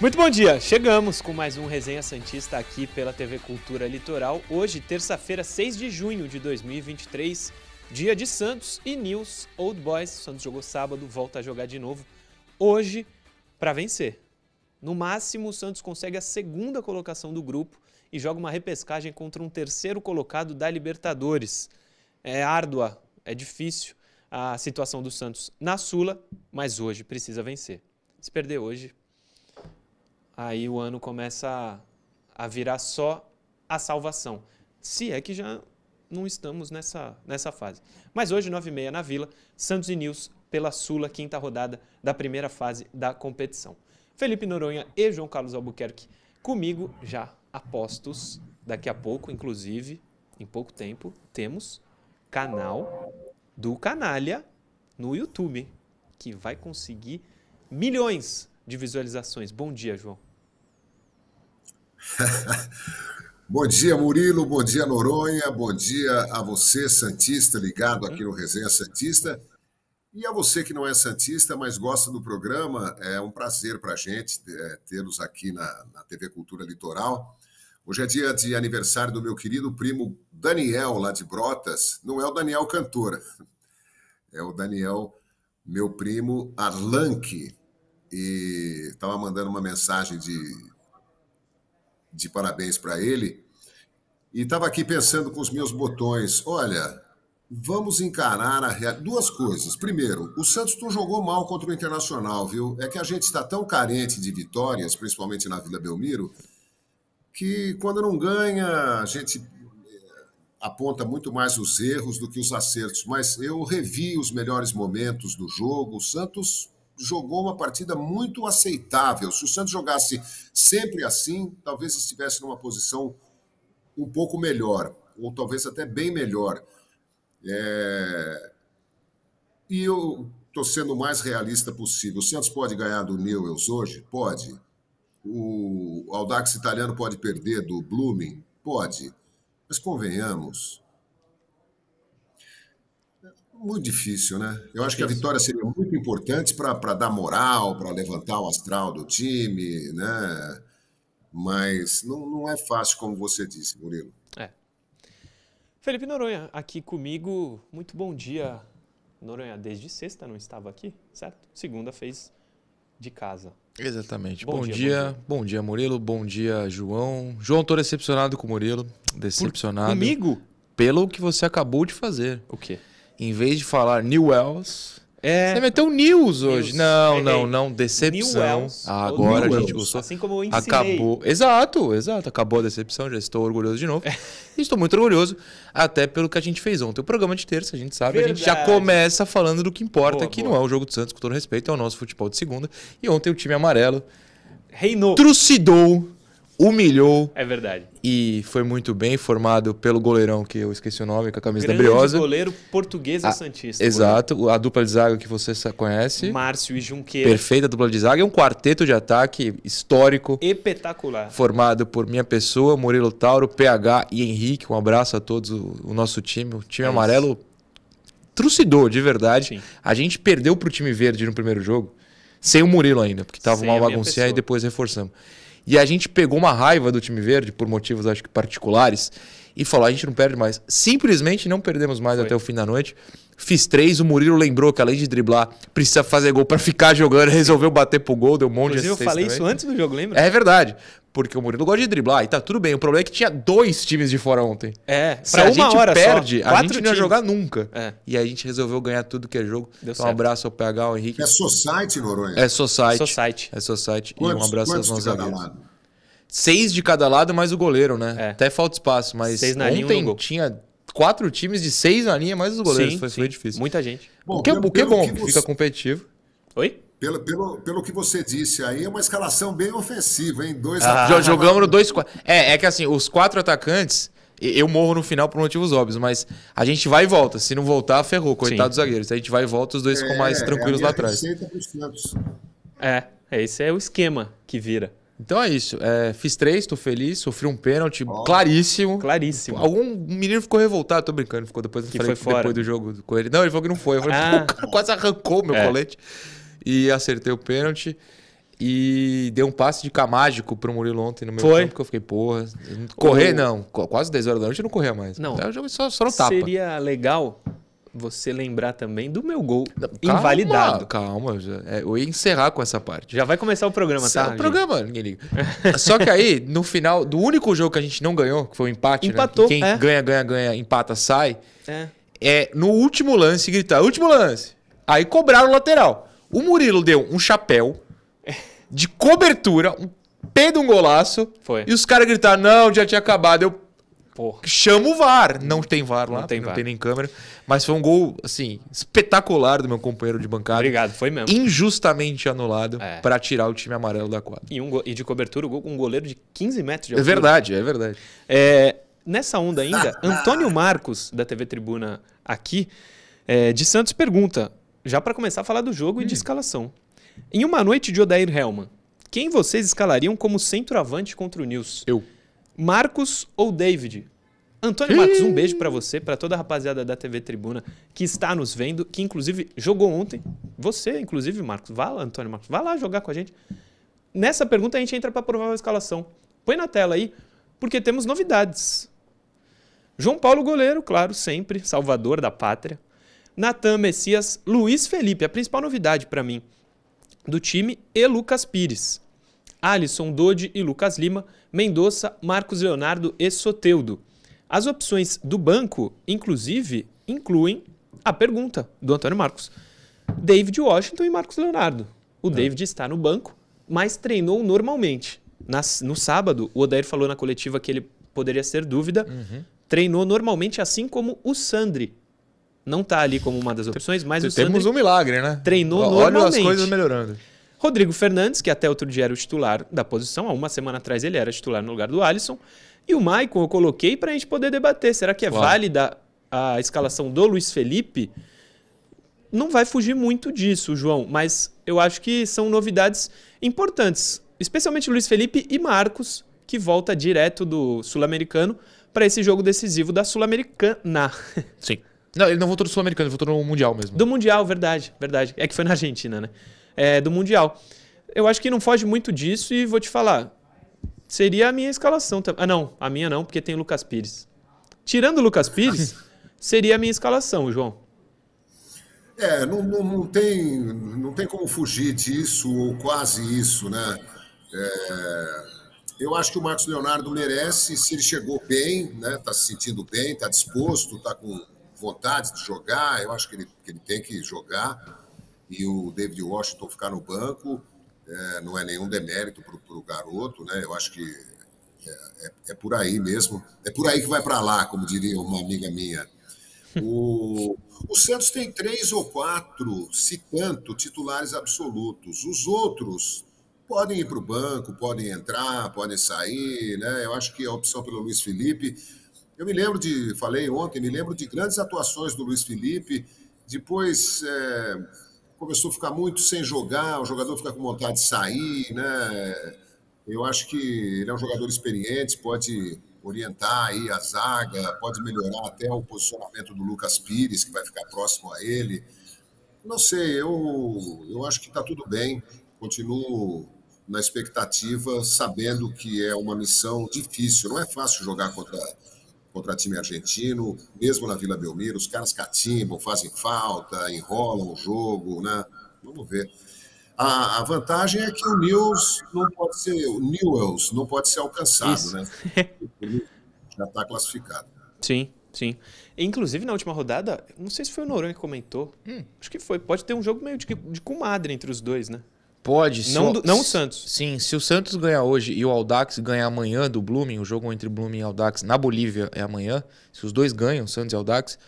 Muito bom dia! Chegamos com mais um Resenha Santista aqui pela TV Cultura Litoral. Hoje, terça-feira, 6 de junho de 2023, dia de Santos e News Old Boys. Santos jogou sábado, volta a jogar de novo. Hoje, para vencer. No máximo, o Santos consegue a segunda colocação do grupo e joga uma repescagem contra um terceiro colocado da Libertadores. É árdua, é difícil a situação do Santos na Sula, mas hoje precisa vencer. Se perder hoje, aí o ano começa a, virar só a salvação. Se é que já não estamos nessa, nessa fase. Mas hoje, 9h30 na Vila, Santos e News pela Sula, quinta rodada da primeira fase da competição. Felipe Noronha e João Carlos Albuquerque comigo, já apostos. Daqui a pouco, inclusive, em pouco tempo, temos canal do Canalha no YouTube, que vai conseguir milhões de visualizações. Bom dia, João. bom dia, Murilo. Bom dia, Noronha. Bom dia a você, Santista, ligado aqui no Resenha Santista. E a você que não é Santista, mas gosta do programa, é um prazer para a gente é, tê-los aqui na, na TV Cultura Litoral. Hoje é dia de aniversário do meu querido primo Daniel, lá de Brotas. Não é o Daniel cantora, é o Daniel, meu primo Arlanque. E estava mandando uma mensagem de, de parabéns para ele. E estava aqui pensando com os meus botões: olha, vamos encarar a duas coisas. Primeiro, o Santos não jogou mal contra o Internacional, viu? É que a gente está tão carente de vitórias, principalmente na Vila Belmiro, que quando não ganha, a gente eh, aponta muito mais os erros do que os acertos. Mas eu revi os melhores momentos do jogo. O Santos jogou uma partida muito aceitável. Se o Santos jogasse sempre assim, talvez estivesse numa posição um pouco melhor, ou talvez até bem melhor. É... E eu estou sendo o mais realista possível. O Santos pode ganhar do Newells hoje? Pode. O Audax italiano pode perder do Blooming? Pode. Mas convenhamos, muito difícil, né? Eu acho que a vitória seria muito importante para dar moral, para levantar o astral do time, né? Mas não, não é fácil, como você disse, Murilo. É. Felipe Noronha, aqui comigo. Muito bom dia. Noronha, desde sexta não estava aqui, certo? Segunda fez de casa. Exatamente. Bom, bom dia, dia, bom dia, bom dia, Murilo. Bom dia, João. João, tô decepcionado com o Murilo. Decepcionado. Por, comigo? Pelo que você acabou de fazer. O quê? Em vez de falar New Wells, é. Você meteu news hoje. News. Não, não, não. Decepção. Ah, agora a gente gostou. Assim como eu ensinei. Acabou. Exato, exato. Acabou a decepção. Já estou orgulhoso de novo. É. estou muito orgulhoso, até pelo que a gente fez ontem. O programa de terça, a gente sabe, Verdade. a gente já começa falando do que importa, boa, que boa. não é o jogo do Santos, com todo respeito, é o nosso futebol de segunda. E ontem o time amarelo reinou. Trucidou humilhou. É verdade. E foi muito bem formado pelo goleirão, que eu esqueci o nome, com a camisa Grande da Briosa. goleiro portuguesa Santista. Exato, goleiro. a dupla de zaga que você conhece. Márcio e Junqueira. Perfeita dupla de zaga. É um quarteto de ataque histórico. Espetacular. Formado por minha pessoa, Murilo Tauro, PH e Henrique. Um abraço a todos o, o nosso time. O time é amarelo trucidou, de verdade. Sim. A gente perdeu pro time verde no primeiro jogo, sem o Murilo ainda, porque tava Sem uma baguncinha e depois reforçamos. E a gente pegou uma raiva do time verde, por motivos acho que particulares, e falou: a gente não perde mais. Simplesmente não perdemos mais Foi. até o fim da noite. Fiz três, o Murilo lembrou que além de driblar, precisa fazer gol para ficar jogando, resolveu bater pro gol, deu um monte Inclusive, de eu falei também. isso antes do jogo, lembra? É verdade. Porque o Murilo gosta de driblar e tá tudo bem. O problema é que tinha dois times de fora ontem. É, Se a gente perde, só, a gente não ia jogar nunca. É. E aí a gente resolveu ganhar tudo que é jogo. Deu então, certo. um abraço ao PH, ao Henrique. É Society, Noronha? É Society. Society. É Society. Quantos, e um abraço aos nossos amigos. Seis de cada lado, mais o goleiro, né? É. Até falta espaço, mas seis na ontem linha, tinha quatro times de seis na linha, mais os goleiros. Sim, foi, sim. foi difícil. Muita gente. Bom, o que, é, o que é bom, que você... fica competitivo. Oi? Pelo, pelo, pelo que você disse aí, é uma escalação bem ofensiva, hein? Dois ah, Jogamos no dois É, é que assim, os quatro atacantes Eu morro no final por motivos óbvios, mas a gente vai e volta. Se não voltar, ferrou, coitado dos zagueiros. A gente vai e volta, os dois ficam mais é, tranquilos é lá atrás. É, esse é o esquema que vira. Então é isso. É, fiz três, tô feliz, sofri um pênalti oh. claríssimo. Claríssimo. Algum menino ficou revoltado, tô brincando, ficou depois, que foi fora. depois do jogo com ele. Não, ele falou que não foi. Eu falei, ah. o cara quase arrancou meu é. colete. E acertei o pênalti. E dei um passe de camágico pro Murilo ontem no meu Foi. campo, que eu fiquei, porra. Correr, o... não. Quase 10 horas da noite eu não corria mais. Não. Eu jogo só, só no tapa. Seria legal você lembrar também do meu gol calma, invalidado. Calma, é, eu ia encerrar com essa parte. Já vai começar o programa, tá? O programa, ninguém liga. Só que aí, no final, do único jogo que a gente não ganhou, que foi o empate, né? Empatou, né? Quem é. ganha, ganha, ganha, empata, sai. É. É no último lance gritar, último lance. Aí cobraram o lateral. O Murilo deu um chapéu de cobertura, um pé de um golaço. Foi. E os caras gritaram: não, já tinha acabado. Eu Porra. chamo o VAR. Não tem VAR lá, não tem, não VAR. tem nem câmera. Mas foi um gol, assim, espetacular do meu companheiro de bancada. Obrigado, foi mesmo. Injustamente anulado é. para tirar o time amarelo da quadra. E, um, e de cobertura, um goleiro de 15 metros de altura. É verdade, é verdade. É, nessa onda ainda, Antônio Marcos, da TV Tribuna aqui, é, de Santos, pergunta, já para começar a falar do jogo hum. e de hum. escalação. Em uma noite de Odair Helman, quem vocês escalariam como centroavante contra o News? Eu. Marcos ou David? Antônio Marcos, um beijo para você, para toda a rapaziada da TV Tribuna que está nos vendo, que inclusive jogou ontem. Você, inclusive, Marcos. Vá lá, Antônio Marcos. Vá lá jogar com a gente. Nessa pergunta a gente entra para a provável escalação. Põe na tela aí, porque temos novidades. João Paulo goleiro, claro, sempre, salvador da pátria. Natan Messias, Luiz Felipe, a principal novidade para mim do time, e Lucas Pires. Alisson Dodi e Lucas Lima, Mendonça, Marcos Leonardo e Soteudo. As opções do banco, inclusive, incluem a pergunta do Antônio Marcos. David Washington e Marcos Leonardo. O é. David está no banco, mas treinou normalmente. Nas, no sábado, o Odair falou na coletiva que ele poderia ser dúvida. Uhum. Treinou normalmente, assim como o Sandri, não está ali como uma das opções, mas o Temos Sandri um milagre, né? Treinou Olha normalmente. Olha as coisas melhorando. Rodrigo Fernandes, que até outro dia era o titular da posição, há uma semana atrás ele era titular no lugar do Alisson. E o Maicon eu coloquei para a gente poder debater. Será que é claro. válida a escalação do Luiz Felipe? Não vai fugir muito disso, João, mas eu acho que são novidades importantes, especialmente Luiz Felipe e Marcos, que volta direto do Sul-Americano para esse jogo decisivo da Sul-Americana. Sim. Não, ele não voltou do Sul-Americano, ele voltou no Mundial mesmo. Do Mundial, verdade, verdade. É que foi na Argentina, né? É, do Mundial. Eu acho que não foge muito disso e vou te falar. Seria a minha escalação também. Ah, não, a minha não, porque tem o Lucas Pires. Tirando o Lucas Pires, seria a minha escalação, João. É, não, não, não, tem, não tem como fugir disso, ou quase isso, né? É, eu acho que o Marcos Leonardo merece, se ele chegou bem, né? Tá se sentindo bem, tá disposto, tá com vontade de jogar, eu acho que ele, que ele tem que jogar. E o David Washington ficar no banco é, não é nenhum demérito para o garoto, né? Eu acho que é, é, é, por aí mesmo. É por aí que vai para lá, como diria uma amiga minha. O, o Santos tem três ou quatro, se tanto, titulares absolutos. Os outros podem ir para o banco, podem entrar, podem sair, né? Eu acho que a opção pelo Luiz Felipe eu me lembro de, falei ontem, me lembro de grandes atuações do Luiz Felipe. Depois é, começou a ficar muito sem jogar, o jogador fica com vontade de sair, né? Eu acho que ele é um jogador experiente, pode orientar aí a zaga, pode melhorar até o posicionamento do Lucas Pires, que vai ficar próximo a ele. Não sei, eu, eu acho que está tudo bem. Continuo na expectativa, sabendo que é uma missão difícil. Não é fácil jogar contra contra time argentino, mesmo na Vila Belmiro, os caras catimbam, fazem falta, enrolam o jogo, né? Vamos ver. A, a vantagem é que o News não pode ser, o Newells não pode ser alcançado, Isso. né? Já está classificado. Sim, sim. Inclusive, na última rodada, não sei se foi o Noronha que comentou, hum. acho que foi. Pode ter um jogo meio de, de comadre entre os dois, né? Pode. Não, o, não o Santos. Sim, se o Santos ganhar hoje e o Aldax ganhar amanhã do Blooming, o jogo entre Blooming e Aldax na Bolívia é amanhã. Se os dois ganham, Santos e Aldax,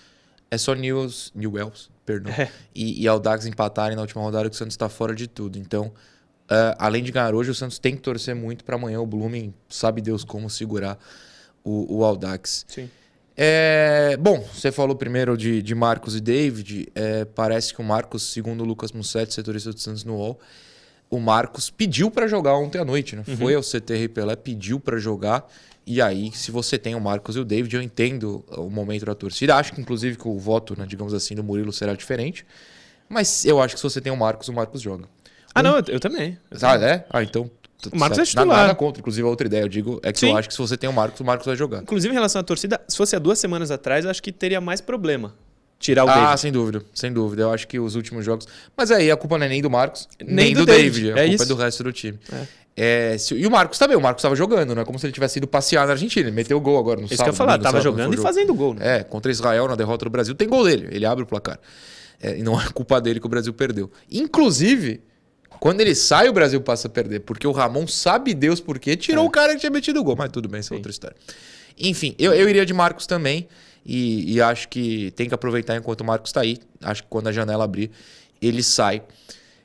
é só News, Newells, perdão, é. e, e Aldax empatarem na última rodada que o Santos está fora de tudo. Então, uh, além de ganhar hoje, o Santos tem que torcer muito para amanhã o Blooming, sabe Deus como segurar o, o Aldax. Sim. É, bom, você falou primeiro de, de Marcos e David. É, parece que o Marcos, segundo o Lucas Mussetti, setorista do Santos no UOL, o Marcos pediu para jogar ontem à noite, né? Uhum. Foi ao CT Pelé, pediu para jogar. E aí, se você tem o Marcos e o David, eu entendo o momento da torcida. Acho que, inclusive, que o voto, né, digamos assim, do Murilo será diferente. Mas eu acho que se você tem o Marcos, o Marcos joga. Ah, um... não, eu, eu também. Eu ah, é? Ah, então o Marcos é titular. Nada, nada contra. Inclusive, a outra ideia, eu digo, é que Sim. eu acho que se você tem o Marcos, o Marcos vai jogar. Inclusive, em relação à torcida, se fosse há duas semanas atrás, eu acho que teria mais problema. Tirar o ah, David. sem dúvida, sem dúvida. Eu acho que os últimos jogos. Mas aí a culpa não é nem do Marcos, nem, nem do, do, David. David. A é culpa isso. é do resto do time. É. É, se, e o Marcos também, o Marcos estava jogando, não é como se ele tivesse ido passear na Argentina. Ele meteu o gol agora no Isso sábado. Isso que eu falar, tava jogando e fazendo gol, né? É, contra Israel na derrota do Brasil, tem gol dele, ele abre o placar. É, e não é culpa dele que o Brasil perdeu. Inclusive, quando ele sai, o Brasil passa a perder, porque o Ramon sabe Deus por quê, tirou é. o cara que tinha metido o gol. Mas tudo bem, isso é outra história. Enfim, eu, eu iria de Marcos também. E, e, acho que tem que aproveitar enquanto o Marcos está aí. Acho que quando a janela abrir, ele sai.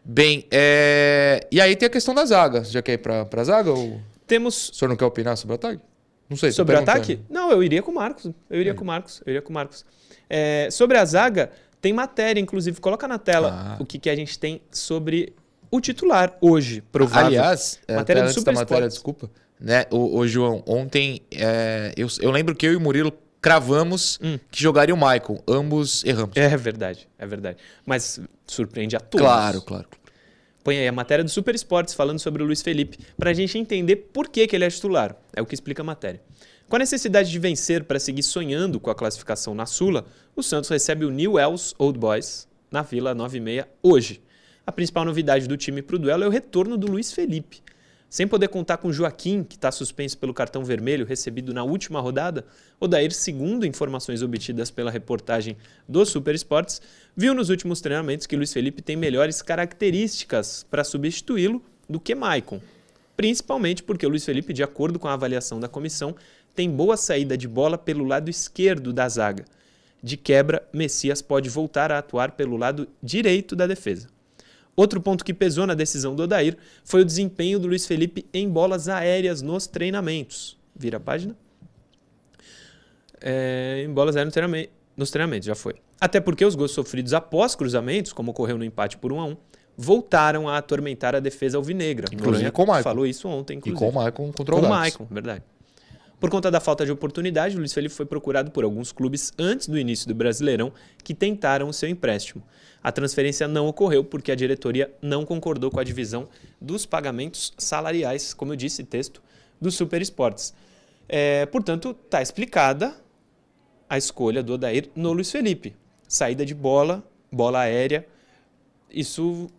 Bem, é... e aí tem a questão da zaga. Já quer ir para a zaga? Ou... Temos. O senhor não quer opinar sobre o ataque? Não sei. Sobre o ataque? Não, eu iria com o Marcos. Eu iria é. com o Marcos. Eu iria com o Marcos. É, sobre a zaga, tem matéria, inclusive. Coloca na tela ah. o que, que a gente tem sobre o titular hoje, provável. Aliás, é, matéria do Super matéria, desculpa. Né? O, o João, ontem é, eu, eu lembro que eu e o Murilo cravamos hum. que jogaria o Michael. Ambos erramos. É verdade, é verdade. Mas surpreende a todos. Claro, claro. Põe aí a matéria do Super Esportes falando sobre o Luiz Felipe, para a gente entender por que, que ele é titular. É o que explica a matéria. Com a necessidade de vencer para seguir sonhando com a classificação na Sula, o Santos recebe o New Wells Old Boys na Vila 96 hoje. A principal novidade do time para o duelo é o retorno do Luiz Felipe. Sem poder contar com Joaquim, que está suspenso pelo cartão vermelho recebido na última rodada, Odair, segundo informações obtidas pela reportagem do Super Esportes, viu nos últimos treinamentos que Luiz Felipe tem melhores características para substituí-lo do que Maicon. Principalmente porque o Luiz Felipe, de acordo com a avaliação da comissão, tem boa saída de bola pelo lado esquerdo da zaga. De quebra, Messias pode voltar a atuar pelo lado direito da defesa. Outro ponto que pesou na decisão do Odair foi o desempenho do Luiz Felipe em bolas aéreas nos treinamentos. Vira a página. É, em bolas aéreas nos treinamentos, já foi. Até porque os gols sofridos após cruzamentos, como ocorreu no empate por 1 a 1 voltaram a atormentar a defesa alvinegra. Inclusive com o Maicon. Falou isso ontem, inclusive. E com o Maicon contra o Com o Maicon, verdade. Por conta da falta de oportunidade, o Luiz Felipe foi procurado por alguns clubes antes do início do Brasileirão que tentaram o seu empréstimo. A transferência não ocorreu porque a diretoria não concordou com a divisão dos pagamentos salariais, como eu disse, texto do Super Esportes. É, portanto, está explicada a escolha do Odair no Luiz Felipe. Saída de bola, bola aérea. Isso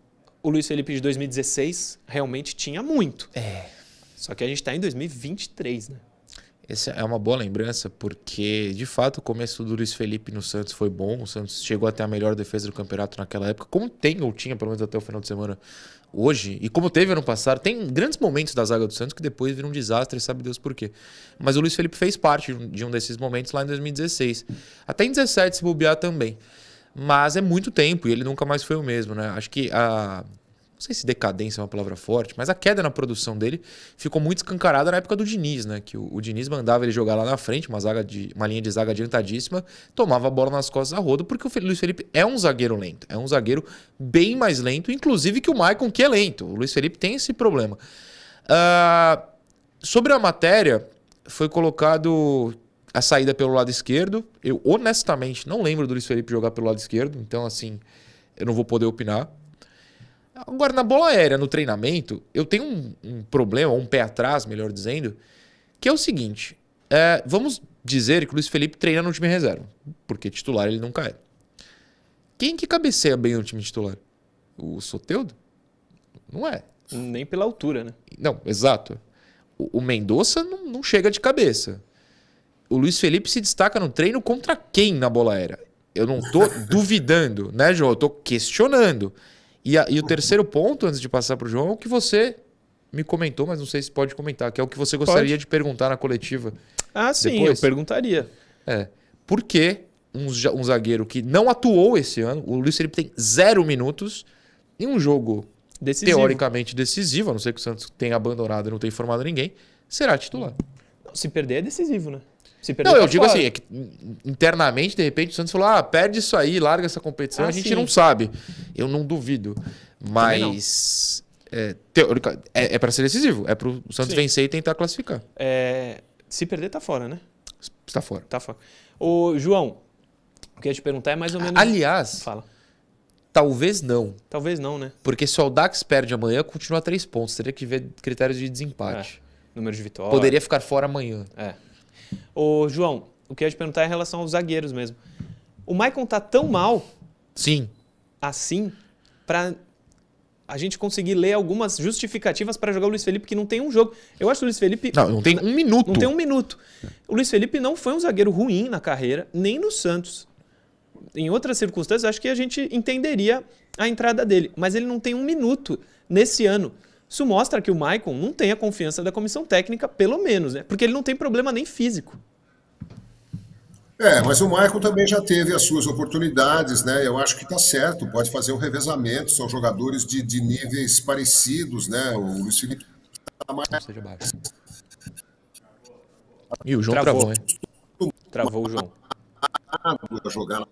o Luiz Felipe de 2016 realmente tinha muito. É. Só que a gente está em 2023, né? Essa é uma boa lembrança, porque de fato o começo do Luiz Felipe no Santos foi bom. O Santos chegou até a melhor defesa do campeonato naquela época, como tem ou tinha, pelo menos até o final de semana hoje, e como teve ano passado. Tem grandes momentos da zaga do Santos que depois viram um desastre, sabe Deus por quê. Mas o Luiz Felipe fez parte de um desses momentos lá em 2016. Até em 2017 se bobear também. Mas é muito tempo e ele nunca mais foi o mesmo, né? Acho que a sei se decadência é uma palavra forte, mas a queda na produção dele ficou muito escancarada na época do Diniz, né? Que o, o Diniz mandava ele jogar lá na frente, uma, zaga de, uma linha de zaga adiantadíssima, tomava a bola nas costas a rodo, porque o Luiz Felipe é um zagueiro lento. É um zagueiro bem mais lento, inclusive que o Maicon, que é lento. O Luiz Felipe tem esse problema. Uh, sobre a matéria, foi colocado a saída pelo lado esquerdo. Eu honestamente não lembro do Luiz Felipe jogar pelo lado esquerdo, então assim, eu não vou poder opinar. Agora, na bola aérea, no treinamento, eu tenho um, um problema, um pé atrás, melhor dizendo, que é o seguinte: é, vamos dizer que o Luiz Felipe treina no time reserva, porque titular ele nunca é. Quem que cabeceia bem no time titular? O Soteudo? Não é. Nem pela altura, né? Não, exato. O, o Mendonça não, não chega de cabeça. O Luiz Felipe se destaca no treino contra quem na bola aérea? Eu não tô duvidando, né, João? Eu tô questionando. E, a, e o terceiro ponto, antes de passar para o João, é o que você me comentou, mas não sei se pode comentar, que é o que você gostaria pode. de perguntar na coletiva. Ah, sim, depois. eu perguntaria. É. Por que um, um, zagueiro que não atuou esse ano, o Luiz Felipe tem zero minutos, em um jogo decisivo. teoricamente decisivo, a não ser que o Santos tenha abandonado e não tenha informado ninguém, será titular? Se perder é decisivo, né? Se perder, Não, eu tá digo fora. assim, é que internamente, de repente, o Santos falou: ah, perde isso aí, larga essa competição, Ah, a gente sim. não sabe. Eu não duvido. Mas. É, teórica, é, é para ser decisivo. É pro Santos Sim. vencer e tentar classificar. É, se perder, tá fora, né? Está fora. Tá fora. Ô, João, o que eu ia te perguntar é mais ou menos. Aliás, Fala. talvez não. Talvez não, né? Porque se o Audax perde amanhã, continua a três pontos. Teria que ver critérios de desempate. Número de vitórias. Poderia ficar fora amanhã. É. Ô, João, o que eu ia te perguntar é em relação aos zagueiros mesmo. O Maicon tá tão mal Sim. assim pra a gente conseguir ler algumas justificativas para jogar o Luiz Felipe que não tem um jogo. Eu acho que o Luiz Felipe Não, não tem um minuto. não tem um minuto. O Luiz Felipe não foi um zagueiro ruim na carreira, nem no Santos. Em outras circunstâncias, acho que a gente entenderia a entrada dele. Mas ele não tem um minuto nesse ano. Isso mostra que o Maicon não tem a confiança da comissão técnica, pelo menos, né? Porque ele não tem problema nem físico. É, mas o Michael também já teve as suas oportunidades, né? Eu acho que tá certo, pode fazer um revezamento, são jogadores de, de níveis parecidos, né? O Luiz Felipe tá mais Não seja baixo. E o João Travou. travou, hein? Travou o João. jogar.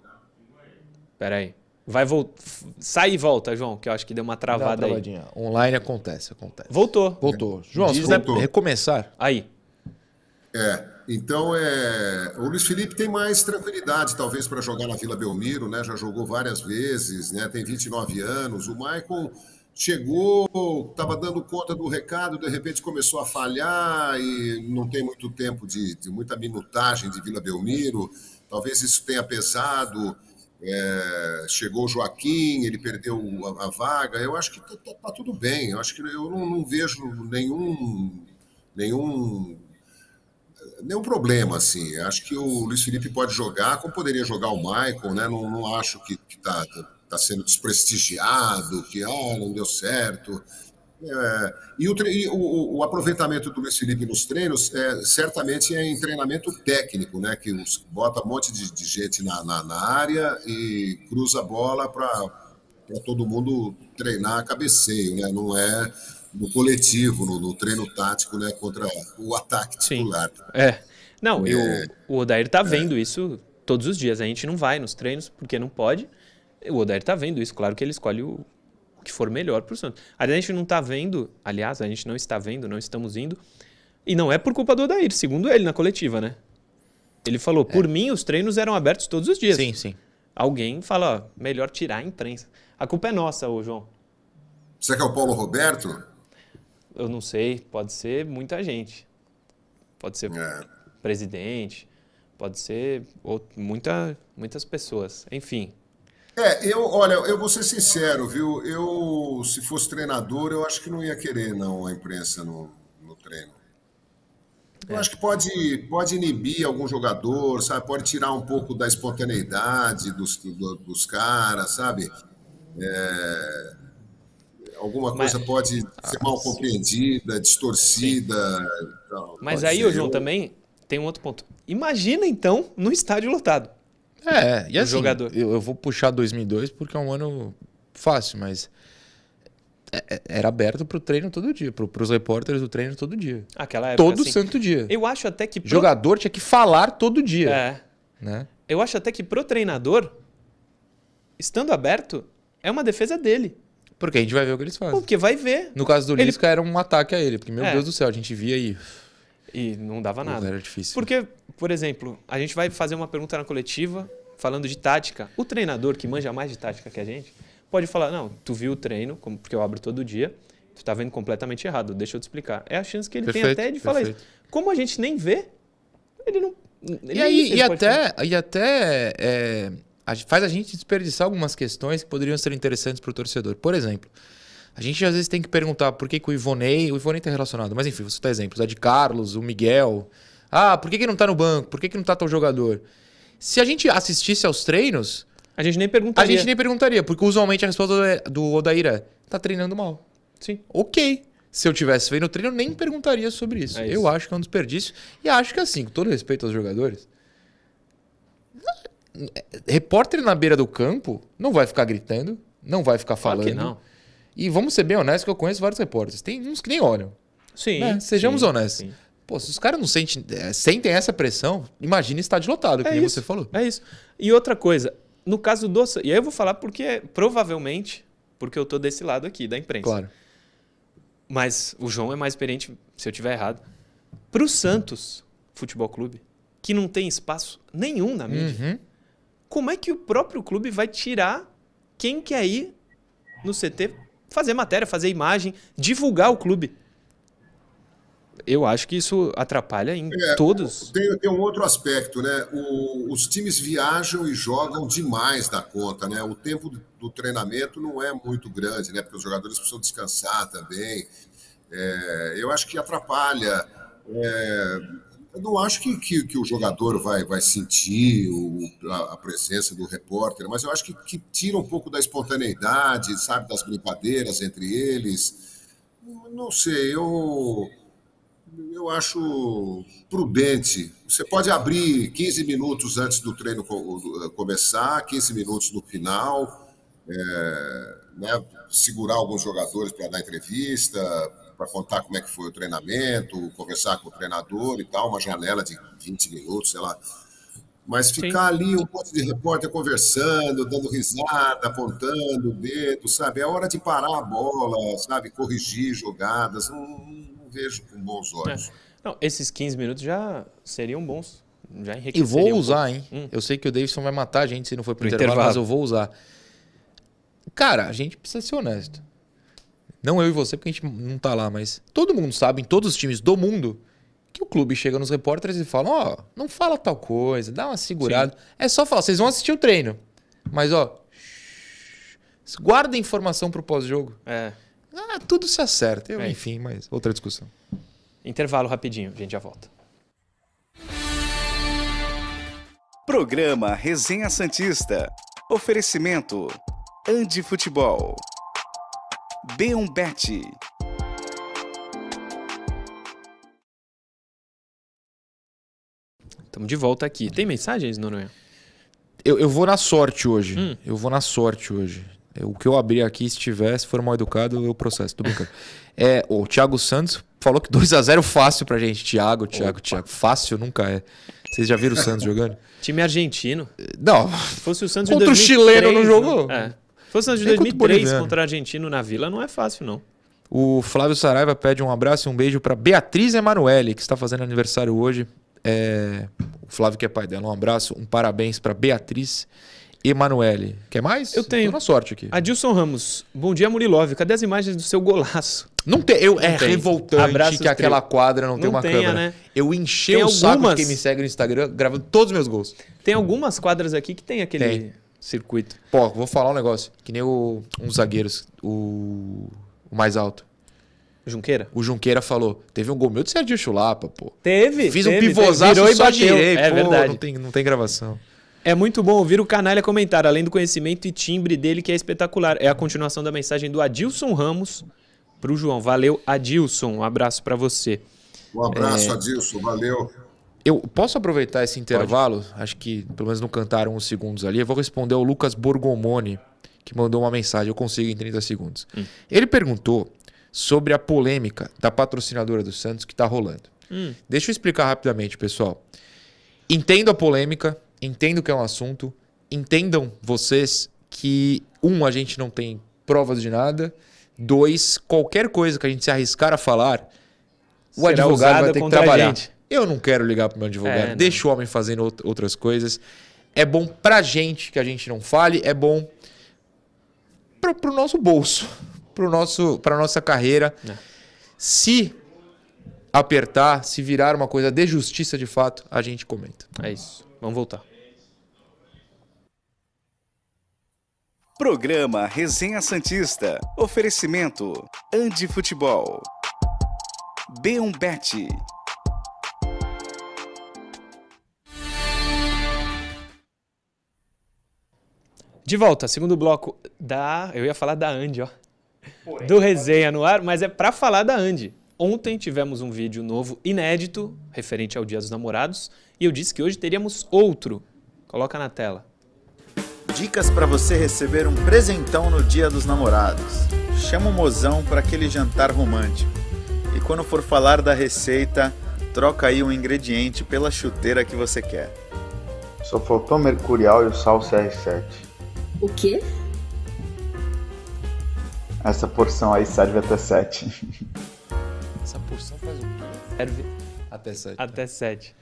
Pera aí. Vai voltar. Sai e volta, João, que eu acho que deu uma Dá uma travada aí. Online acontece, acontece. Voltou. Voltou. João, se Diz- quiser Voltou. recomeçar. Aí. É, então é, o Luiz Felipe tem mais tranquilidade, talvez, para jogar na Vila Belmiro, né? Já jogou várias vezes, né? Tem 29 anos. O Michael chegou, estava dando conta do recado, de repente começou a falhar e não tem muito tempo de, de muita minutagem de Vila Belmiro. Talvez isso tenha pesado. É, chegou o Joaquim, ele perdeu a, a vaga. Eu acho que tá, tá- tá tudo bem. Eu acho que eu não, não vejo nenhum nenhum nenhum problema, assim. Acho que o Luiz Felipe pode jogar, como poderia jogar o Michael, né? Não, não acho que está tá sendo desprestigiado, que ah, não deu certo. É, e o, e o- o- aproveitamento do Luiz Felipe nos treinos é, certamente é em treinamento técnico, né? Que os, bota um monte de, de gente na, na, na área e cruza a bola para todo mundo treinar cabeceio, né? Não é no coletivo, no, no treino tático, né? Contra o ataque Sim. titular. É. Não, É. o, o Odair tá vendo isso todos os dias. A gente não vai nos treinos porque não pode. O Odair tá vendo isso. Claro que ele escolhe o o que for melhor pro Santos. A gente não tá vendo, aliás, a gente não está vendo, não estamos indo. E não é por culpa do Odair, segundo ele na coletiva, né? Ele falou, por mim, os treinos eram abertos todos os dias. Sim, sim. Alguém fala, ó, melhor tirar a imprensa. A culpa é nossa, ô João. Será que é o Paulo Roberto? Eu não sei, pode ser muita gente. Pode ser É. presidente, pode ser muita, muitas pessoas. Enfim, É, eu, olha, eu vou ser sincero, viu? Eu, se fosse treinador, eu acho que não ia querer, não, a imprensa no, no treino. Eu acho que pode, pode inibir algum jogador, sabe? Pode tirar um pouco da espontaneidade dos, do- dos caras, sabe? É, alguma Mas- coisa pode ser mal compreendida, distorcida. tal. mas aí, ser. João, Eu- também tem um outro ponto. Imagina então no estádio lotado. É, e assim, jogador. Eu, eu vou puxar 2002 porque é um ano fácil, mas é- é- era aberto pro treino todo dia, pro, pros repórteres do treino todo dia. Aquela época Todo assim. santo dia. Eu acho até que pro... Jogador tinha que falar todo dia, É, né? eu acho até que pro treinador estando aberto é uma defesa dele, Porque a gente vai ver o que eles fazem. porque vai ver No caso do Ele- Lisca era um ataque a ele, porque meu É. Deus do céu, a gente via aí, e não dava nada. era difícil. Porque, por exemplo, a gente vai fazer uma pergunta na coletiva falando de tática. O treinador que manja mais de tática que a gente pode falar: não, tu viu o treino, porque eu abro todo dia, tu tá vendo completamente errado, deixa eu te explicar. É a chance que ele Perfeito, tem até de falar perfeito. isso. Como a gente nem vê, ele não. ele E aí, e falar. até, e até é, faz a gente desperdiçar algumas questões que poderiam ser interessantes para o torcedor. Por exemplo, a gente às vezes tem que perguntar por que, que o Ivonei, o Ivonei está relacionado, mas enfim, vou citar exemplos, a de Carlos, o Miguel. Ah, por que, que não tá no banco? Por que, que não tá tal jogador? Se a gente assistisse aos treinos, A gente nem a perguntaria. gente nem perguntaria, porque usualmente a resposta do- Odair é: tá treinando mal. Sim. Ok. Se eu tivesse feito no treino, eu nem perguntaria sobre isso. É isso. Eu acho que é um desperdício. E acho que, assim, com todo respeito aos jogadores, repórter na beira do campo não vai ficar gritando, não vai ficar Claro falando. que não. E vamos ser bem honestos que eu conheço vários repórteres. Tem uns que nem olham. Sim. né? Sejamos sim, honestos. sim. Pô, se os caras não sentem, é, sentem essa pressão, imagine estádio lotado, é como você falou. É isso. E outra coisa, no caso do. E aí eu vou falar porque, provavelmente, porque eu tô desse lado aqui, da imprensa. Claro. Mas o João é mais experiente, se eu tiver errado. Pro Santos Futebol Clube, que não tem espaço nenhum na mídia, Uhum. como é que o próprio clube vai tirar quem quer ir no CT fazer matéria, fazer imagem, divulgar o clube? Eu acho que isso atrapalha em É, todos. Tem, tem um outro aspecto, né? O- os times viajam e jogam demais da conta, né? O tempo do, treinamento não é muito grande, né? Porque os jogadores precisam descansar também. É, eu acho que atrapalha. É, eu não acho que, que, que o jogador vai, vai sentir o- a, a presença do repórter, mas eu acho que, que tira um pouco da espontaneidade, sabe? Das brincadeiras entre eles. Não sei, eu. Eu acho prudente. Você pode abrir 15 minutos antes do treino co- começar, 15 minutos no final, é, né, segurar alguns jogadores para dar entrevista, para contar como é que foi o treinamento, conversar com o treinador e tal, uma janela de 20 minutos, sei lá. Mas ficar ali um monte de repórter conversando, dando risada, apontando o dedo, sabe? É hora de parar a bola, sabe? Corrigir jogadas. Não, não vejo com bons olhos. Não, esses 15 minutos já seriam bons. Já E vou um usar, hein? Hum. Eu sei que o Davidson vai matar a gente se não for pro No intervalo, intervalo. mas eu vou usar. Cara, a gente precisa ser honesto. Não eu e você, porque a gente não tá lá, mas todo mundo sabe, em todos os times do mundo, que o clube chega nos repórteres e fala: Ó, não fala tal coisa, dá uma segurada. É só falar, vocês vão assistir o treino. Mas, ó, guarda a informação pro pós-jogo. É. Ah, tudo se acerta. Eu, É. enfim, mas outra discussão. Intervalo rapidinho, a gente já volta. Programa Resenha Santista. Oferecimento. Andi Futebol. B1Bet. Estamos de volta aqui. Tem mensagens, Noronha? Eu, eu vou na sorte hoje. Hum. Eu vou na sorte hoje. Eu- O que eu abrir aqui, se tiver, se for mal educado, eu processo. Tô brincando. é, o Thiago Santos falou que 2x0 fácil pra gente. Thiago, Thiago, Thiago. Fácil nunca é. Vocês já viram o Santos jogando? Time argentino. Não. Se fosse o Santos Contra o de 2003, chileno não né? jogou. É. Se fosse de Nem contra o 2003 boliviano. contra o argentino na Vila, não é fácil, não. O Flávio Saraiva pede um abraço e um beijo pra Beatriz Emanuele, que está fazendo aniversário hoje. É, O Flávio, que é pai dela, um abraço, um parabéns pra Beatriz Emanuele. Quer mais? Eu tenho. Tô na sorte aqui. Adilson Ramos. Bom dia, Murilov. Cadê as imagens do seu golaço? Não tem, eu, é tem. revoltante Abraços que aquela quadra não, tem Não uma tenha, câmera. né? Eu enchei Tem o saco de algumas- quem me segue no Instagram gravando todos os meus gols. Tem algumas quadras aqui que tem aquele Tem. Circuito. Pô, vou falar um negócio. Que nem o, uns zagueiros, o, o mais alto. Junqueira? O Junqueira falou, teve um gol meu de Serginho Chulapa, pô. Teve. Fiz um teve, pivôzaço virou e só bateu. girei. É pô, verdade. Não tem, não tem gravação. É muito bom ouvir o canalha comentar, além do conhecimento e timbre dele, que é espetacular. É a continuação da mensagem do Adilson Ramos pro João. Valeu, Adilson. Um abraço pra você. Um abraço, Adilson. Valeu. Eu posso aproveitar esse intervalo? Acho que pelo menos não cantaram uns segundos ali. Eu vou responder ao Lucas Borgomoni, que mandou uma mensagem. Eu consigo em 30 segundos. Ele perguntou sobre a polêmica da patrocinadora do Santos que está rolando. Hum. Deixa eu explicar rapidamente, pessoal. Entendo a polêmica, entendo que é um assunto, entendam vocês que, um, a gente não tem provas de nada, dois, qualquer coisa que a gente se arriscar a falar, o Será advogado vai ter que trabalhar. Eu não quero ligar pro meu advogado, É, deixa o homem fazendo out- outras coisas. É bom pra gente que a gente não fale, é bom pro, pro nosso bolso, pro nosso, pra nossa carreira. É. Se apertar, se virar uma coisa de justiça de fato, a gente comenta. É isso. Vamos voltar. Programa Resenha Santista. Oferecimento. Andi Futebol. B1Bet. De volta, segundo bloco da. Eu ia falar da Andy, ó. Do resenha no ar, mas é pra falar da Andy. Ontem tivemos um vídeo novo, inédito, referente ao Dia dos Namorados, e eu disse que hoje teríamos outro. Coloca na tela. Dicas para você receber um presentão no Dia dos Namorados. Chama o mozão para aquele jantar romântico. E quando for falar da receita, troca aí um ingrediente pela chuteira que você quer. Só faltou mercurial e o sal CR7. O quê? Essa porção aí serve até 7. Essa porção faz o quê? Serve Até 7. até 7.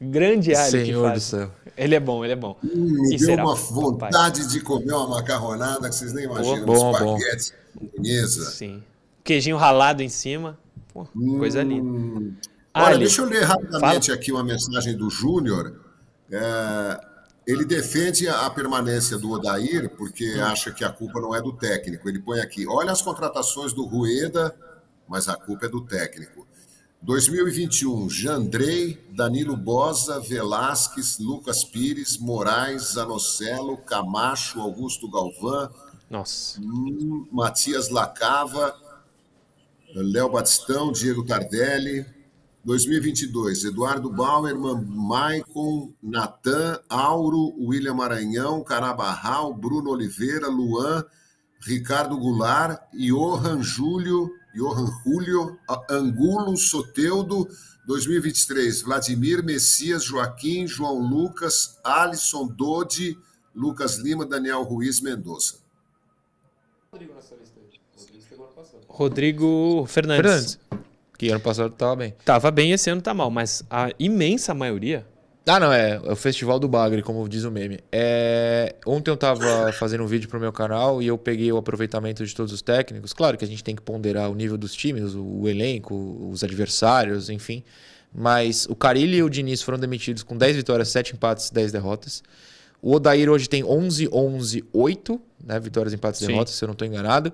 Grande alho que Senhor faz. do céu. Ele é bom, ele é bom. Hum, Me E deu será, uma papai? vontade de comer uma macarronada que vocês nem imaginam. bom, um bom. espaguete, bolonhesa. Sim. Queijinho ralado em cima. Pô, coisa linda. Hum. Olha, Ali. deixa eu ler rapidamente aqui uma mensagem do Júnior. É, ele defende a permanência do Odair porque acha que a culpa não é do técnico. Ele põe aqui: olha as contratações do Rueda, mas a culpa é do técnico. 2021, Jandrei, Danilo Bosa, Velasquez, Lucas Pires, Moraes, Zanocelo, Camacho, Augusto Galvão, Nossa. Matias Lacava, Léo Batistão, Diego Tardelli. 2022, Eduardo Bauerman, Maicon, Natan, Auro, William Maranhão, Carabarral, Bruno Oliveira, Luan, Ricardo Goulart, Johan Júlio, Johan Julio, Angulo, Soteudo. 2023, Vladimir Messias, Joaquim, João Lucas, Alisson Dodi, Lucas Lima, Daniel Ruiz Mendonça. Rodrigo Fernandes. Fernandes. Que ano passado tava bem. Tava bem, esse ano tá mal, mas a imensa maioria. Ah, não, é, é o Festival do Bagre, como diz o meme. É, ontem eu tava fazendo um vídeo pro meu canal e eu peguei o aproveitamento de todos os técnicos. Claro que a gente tem que ponderar o nível dos times, o, o elenco, os adversários, enfim. Mas o Carilli e o Diniz foram demitidos com 10 vitórias, 7 empates, 10 derrotas. O Odair hoje tem 11, 11, 8, né? Vitórias, empates e derrotas, se eu não estou enganado.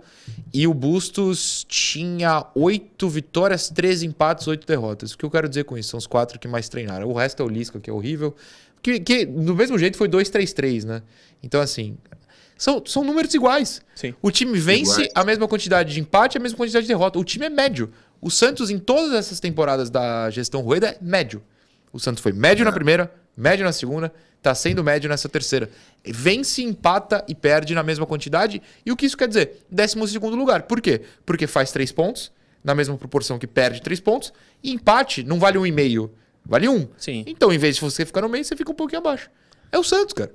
E o Bustos tinha 8 vitórias, 13 empates, 8 derrotas. O que eu quero dizer com isso? São os quatro que mais treinaram. O resto é o Lisca, que é horrível. Que, que do mesmo jeito foi 2-3-3, né? Então, assim, são, são números iguais. Sim. O time vence Iguais. a mesma quantidade de empate e a mesma quantidade de derrota. O time é médio. O Santos, em todas essas temporadas da gestão Rueda, é médio. O Santos foi médio na primeira, médio na segunda, tá sendo médio nessa terceira. Vence, empata e perde na mesma quantidade. E o que isso quer dizer? Décimo segundo lugar. Por quê? Porque faz três pontos, na mesma proporção que perde três pontos, e empate não vale um e meio, vale um. Sim. Então, em vez de você ficar no meio, você fica um pouquinho abaixo. É o Santos, cara.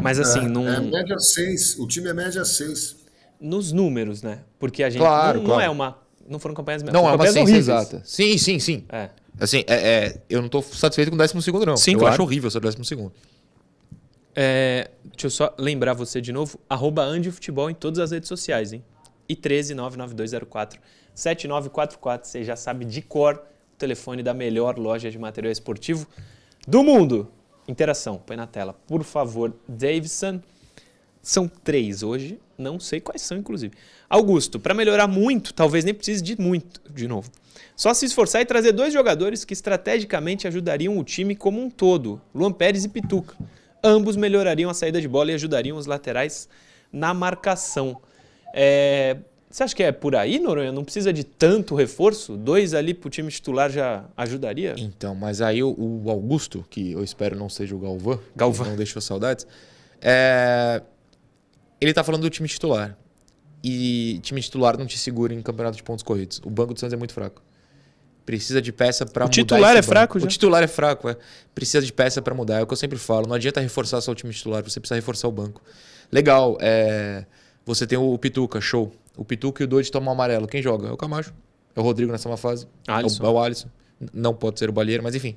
Mas assim, num- É média 6. O time é média 6. nos números, né? Porque a gente Claro, não, não claro. é uma. Não foram campanhas Não é uma ciência horríveis. exata. Sim, sim, sim. É. Assim, é, é, eu não tô satisfeito com o décimo segundo, não. Sim, eu claro. acho horrível ser o décimo segundo. É, deixa eu só lembrar você de novo. Arroba Andifutebol em todas as redes sociais, hein? E 13 99204 7944. Você já sabe de cor o telefone da melhor loja de material esportivo do mundo. Interação, põe na tela. Por favor, Davidson. São três hoje, não sei quais são, inclusive. Augusto, para melhorar muito, talvez nem precise de muito, de novo. Só se esforçar e trazer dois jogadores que estrategicamente ajudariam o time como um todo, Luan Pérez e Pituca. Ambos melhorariam a saída de bola e ajudariam os laterais na marcação. É, Você acha que é por aí, Noronha? Não precisa de tanto reforço? Dois ali pro time titular já ajudaria? Então, mas aí o, o Augusto, que eu espero não seja o Galvão, Galvão. não deixou saudades, é, ele tá falando do time titular. E time titular não te segura em campeonato de pontos corridos. O banco do Santos é muito fraco. Precisa de peça para O mudar titular esse é fraco já? O titular é fraco, é. Precisa de peça para mudar. É o que eu sempre falo. Não adianta reforçar só o time titular, você precisa reforçar o banco. Legal, é, você tem o Pituca, show. O Pituca e o Doide tomam amarelo. Quem joga? É o Camacho. É o Rodrigo nessa uma fase. Alisson. É o, é o Alisson. Não pode ser o Balheiro, mas enfim.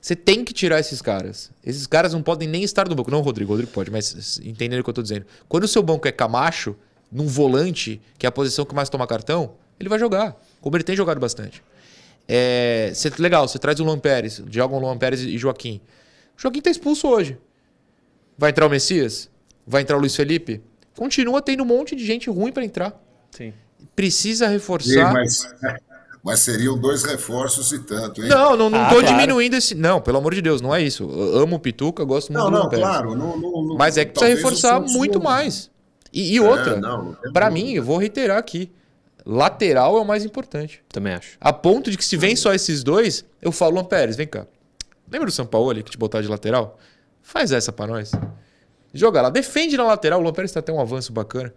Você tem que tirar esses caras. Esses caras não podem nem estar no banco. Não o Rodrigo, o Rodrigo pode, mas entendendo o que eu tô dizendo. Quando o seu banco é Camacho, num volante, que é a posição que mais toma cartão, ele vai jogar. Como ele tem jogado bastante. É, cê- legal, você traz o Luan Pérez, jogam o Luan Pérez e Joaquim. O Joaquim tá expulso hoje. Vai entrar o Messias? Vai entrar o Luiz Felipe? Continua tendo um monte de gente ruim para entrar. Sim. Precisa Sim, reforçar. mas, mas seriam dois reforços e tanto, hein? Não, não, não Ah, tô claro. diminuindo esse. Não, pelo amor de Deus, não é isso. Eu amo o Pituca, gosto muito não, do não, Luan Pérez. claro. Não, não, não- Mas é que precisa reforçar muito não- mais. E, e outra, não, não tem pra dúvida. mim, eu vou reiterar aqui. Lateral é o mais importante. Também acho. A ponto de que se vem só esses dois, eu falo, Luan Pérez, vem cá. Lembra do São Paulo ali que te botar de lateral? Faz essa pra nós. Joga lá, defende na lateral. O Luan Pérez tá até um avanço bacana.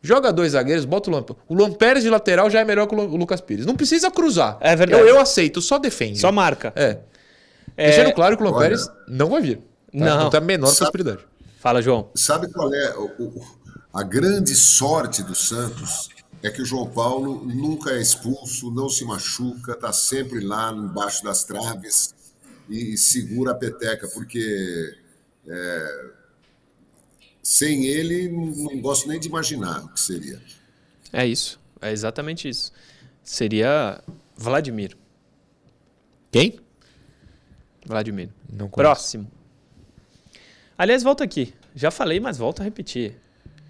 Joga dois zagueiros, bota o Luan. O Luan Pérez de lateral já é melhor que o Lucas Pires. Não precisa cruzar. É verdade. Eu, eu aceito, só defende. Só marca. É. é... Deixando claro que o Luan Olha, Pérez não vai vir. Tá? Não. Não tem a menor Sabe- possibilidade. Fala, João. Sabe qual é o- o- a grande sorte do Santos? É que o João Paulo nunca é expulso, não se machuca, está sempre lá embaixo das traves e segura a peteca, porque é, sem ele não gosto nem de imaginar o que seria. É isso. É exatamente isso. Seria Vladimir. Quem? Vladimir. Próximo. Aliás, volta aqui. Já falei, mas volto a repetir.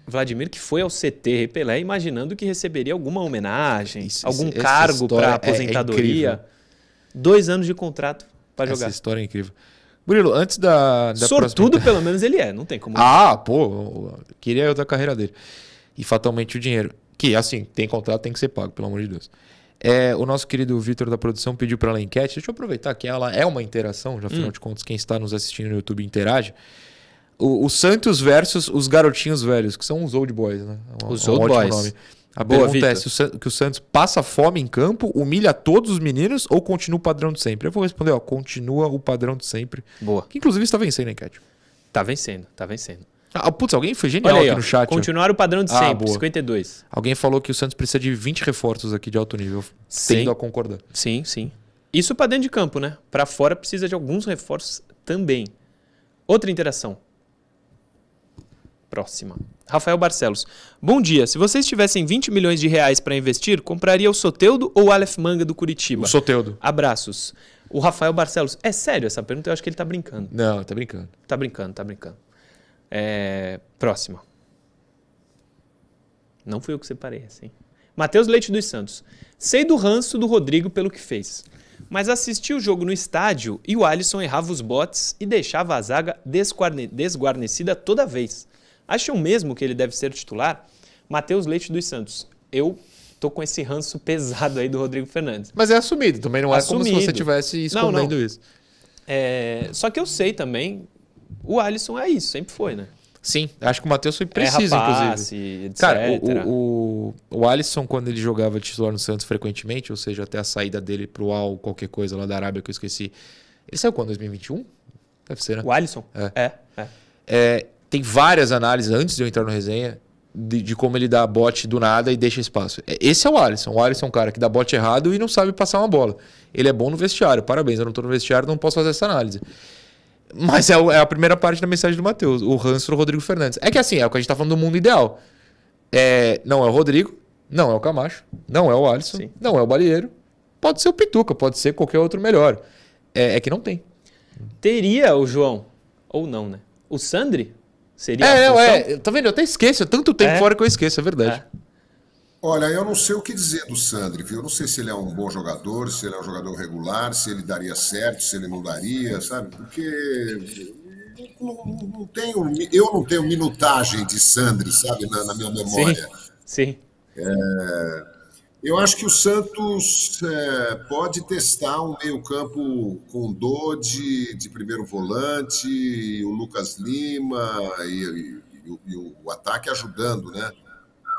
Vladimir que foi ao CT Pelé imaginando que receberia alguma homenagem, Isso- algum essa cargo é- para é aposentadoria. incrível. Dois anos de contrato para Essa jogar. história é incrível. Murilo, antes da, da Sortudo, próxima... pelo menos ele é. Não tem como. Ah, pô, queria eu da carreira dele. E fatalmente o dinheiro. Que, assim, tem contrato, tem que ser pago, pelo amor de Deus. É, o nosso querido Vitor da produção pediu para ela enquete. Deixa eu aproveitar que ela é uma interação, já afinal de contas, quem está nos assistindo no YouTube interage. O, o Santos versus os garotinhos velhos, que são os old boys, né? É um- Os é um old boys. A Boa, pergunta é se o, que o Santos passa fome em campo, humilha todos os meninos ou continua o padrão de sempre? Eu vou responder, ó, continua o padrão de sempre. Boa. Que inclusive está vencendo a enquete. Tá vencendo, tá vencendo. Ah, putz, alguém foi genial aí, aqui ó, no chat. continuar o padrão de Ah, sempre, boa. 52. Alguém falou que o Santos precisa de 20 reforços aqui de alto nível. Sim. Tendo a concordar. Sim, sim. Isso para dentro de campo, né? Para fora precisa de alguns reforços também. Outra interação. Próxima. Rafael Barcelos. Bom dia. Se vocês tivessem 20 milhões de reais para investir, compraria o Soteudo ou o Aleph Manga do Curitiba? O Soteudo. Abraços. O Rafael Barcelos. É sério essa pergunta? Eu acho que ele tá brincando. Não, tá brincando. Tá brincando, tá brincando. É... Próxima. Não fui eu que separei essa, hein? Matheus Leite dos Santos. Sei do ranço do Rodrigo pelo que fez. Mas assisti o jogo no estádio e o Alisson errava os botes e deixava a zaga desguarne- desguarnecida toda vez. Acham mesmo que ele deve ser titular? Matheus Leite dos Santos. Eu tô com esse ranço pesado aí do Rodrigo Fernandes. Mas é assumido, também não é como se Assumido. você estivesse Não, escondendo não. isso. É, Só que eu sei também, o Alisson é isso, sempre foi, né? Sim, acho que o Matheus foi preciso, Erra inclusive. passe, etc. Cara, o, o, o, o Alisson, quando ele jogava titular no Santos frequentemente, ou seja, até a saída dele pro Al, qualquer coisa lá da Arábia que eu esqueci. Ele saiu quando? 2021? Deve ser, né? O Alisson? É. É, é. É, tem várias análises antes de eu entrar no resenha de, de como ele dá bote do nada e deixa espaço. É, Esse é o Alisson. O Alisson é um cara que dá bote errado e não sabe passar uma bola. Ele é bom no vestiário. Parabéns, eu não tô no vestiário, não posso fazer essa análise. Mas é, é a primeira parte da mensagem do Matheus, o ranço Rodrigo Fernandes. É que assim, é o que a gente tá falando do mundo ideal. É, não é o Rodrigo, não é o Camacho, não é o Alisson, Sim. não é o Balieiro. Pode ser o Pituca, pode ser qualquer outro melhor. É, é que não tem. Teria o João, ou não, né? O Sandri? Seria É, não, função? é. Tá vendo? Eu até esqueço. É tanto tempo É. fora que eu esqueço, é verdade. Olha, eu não sei o que dizer do Sandri, viu? Eu não sei se ele é um bom jogador, se ele é um jogador regular, se ele daria certo, se ele não daria, sabe? Porque não, não- tenho, eu não tenho minutagem de Sandri, sabe, na, na minha memória. Sim. Eu acho que o Santos é, pode testar um meio-campo com Dodi de primeiro volante, o Lucas Lima e, e- e o- e o ataque ajudando, né?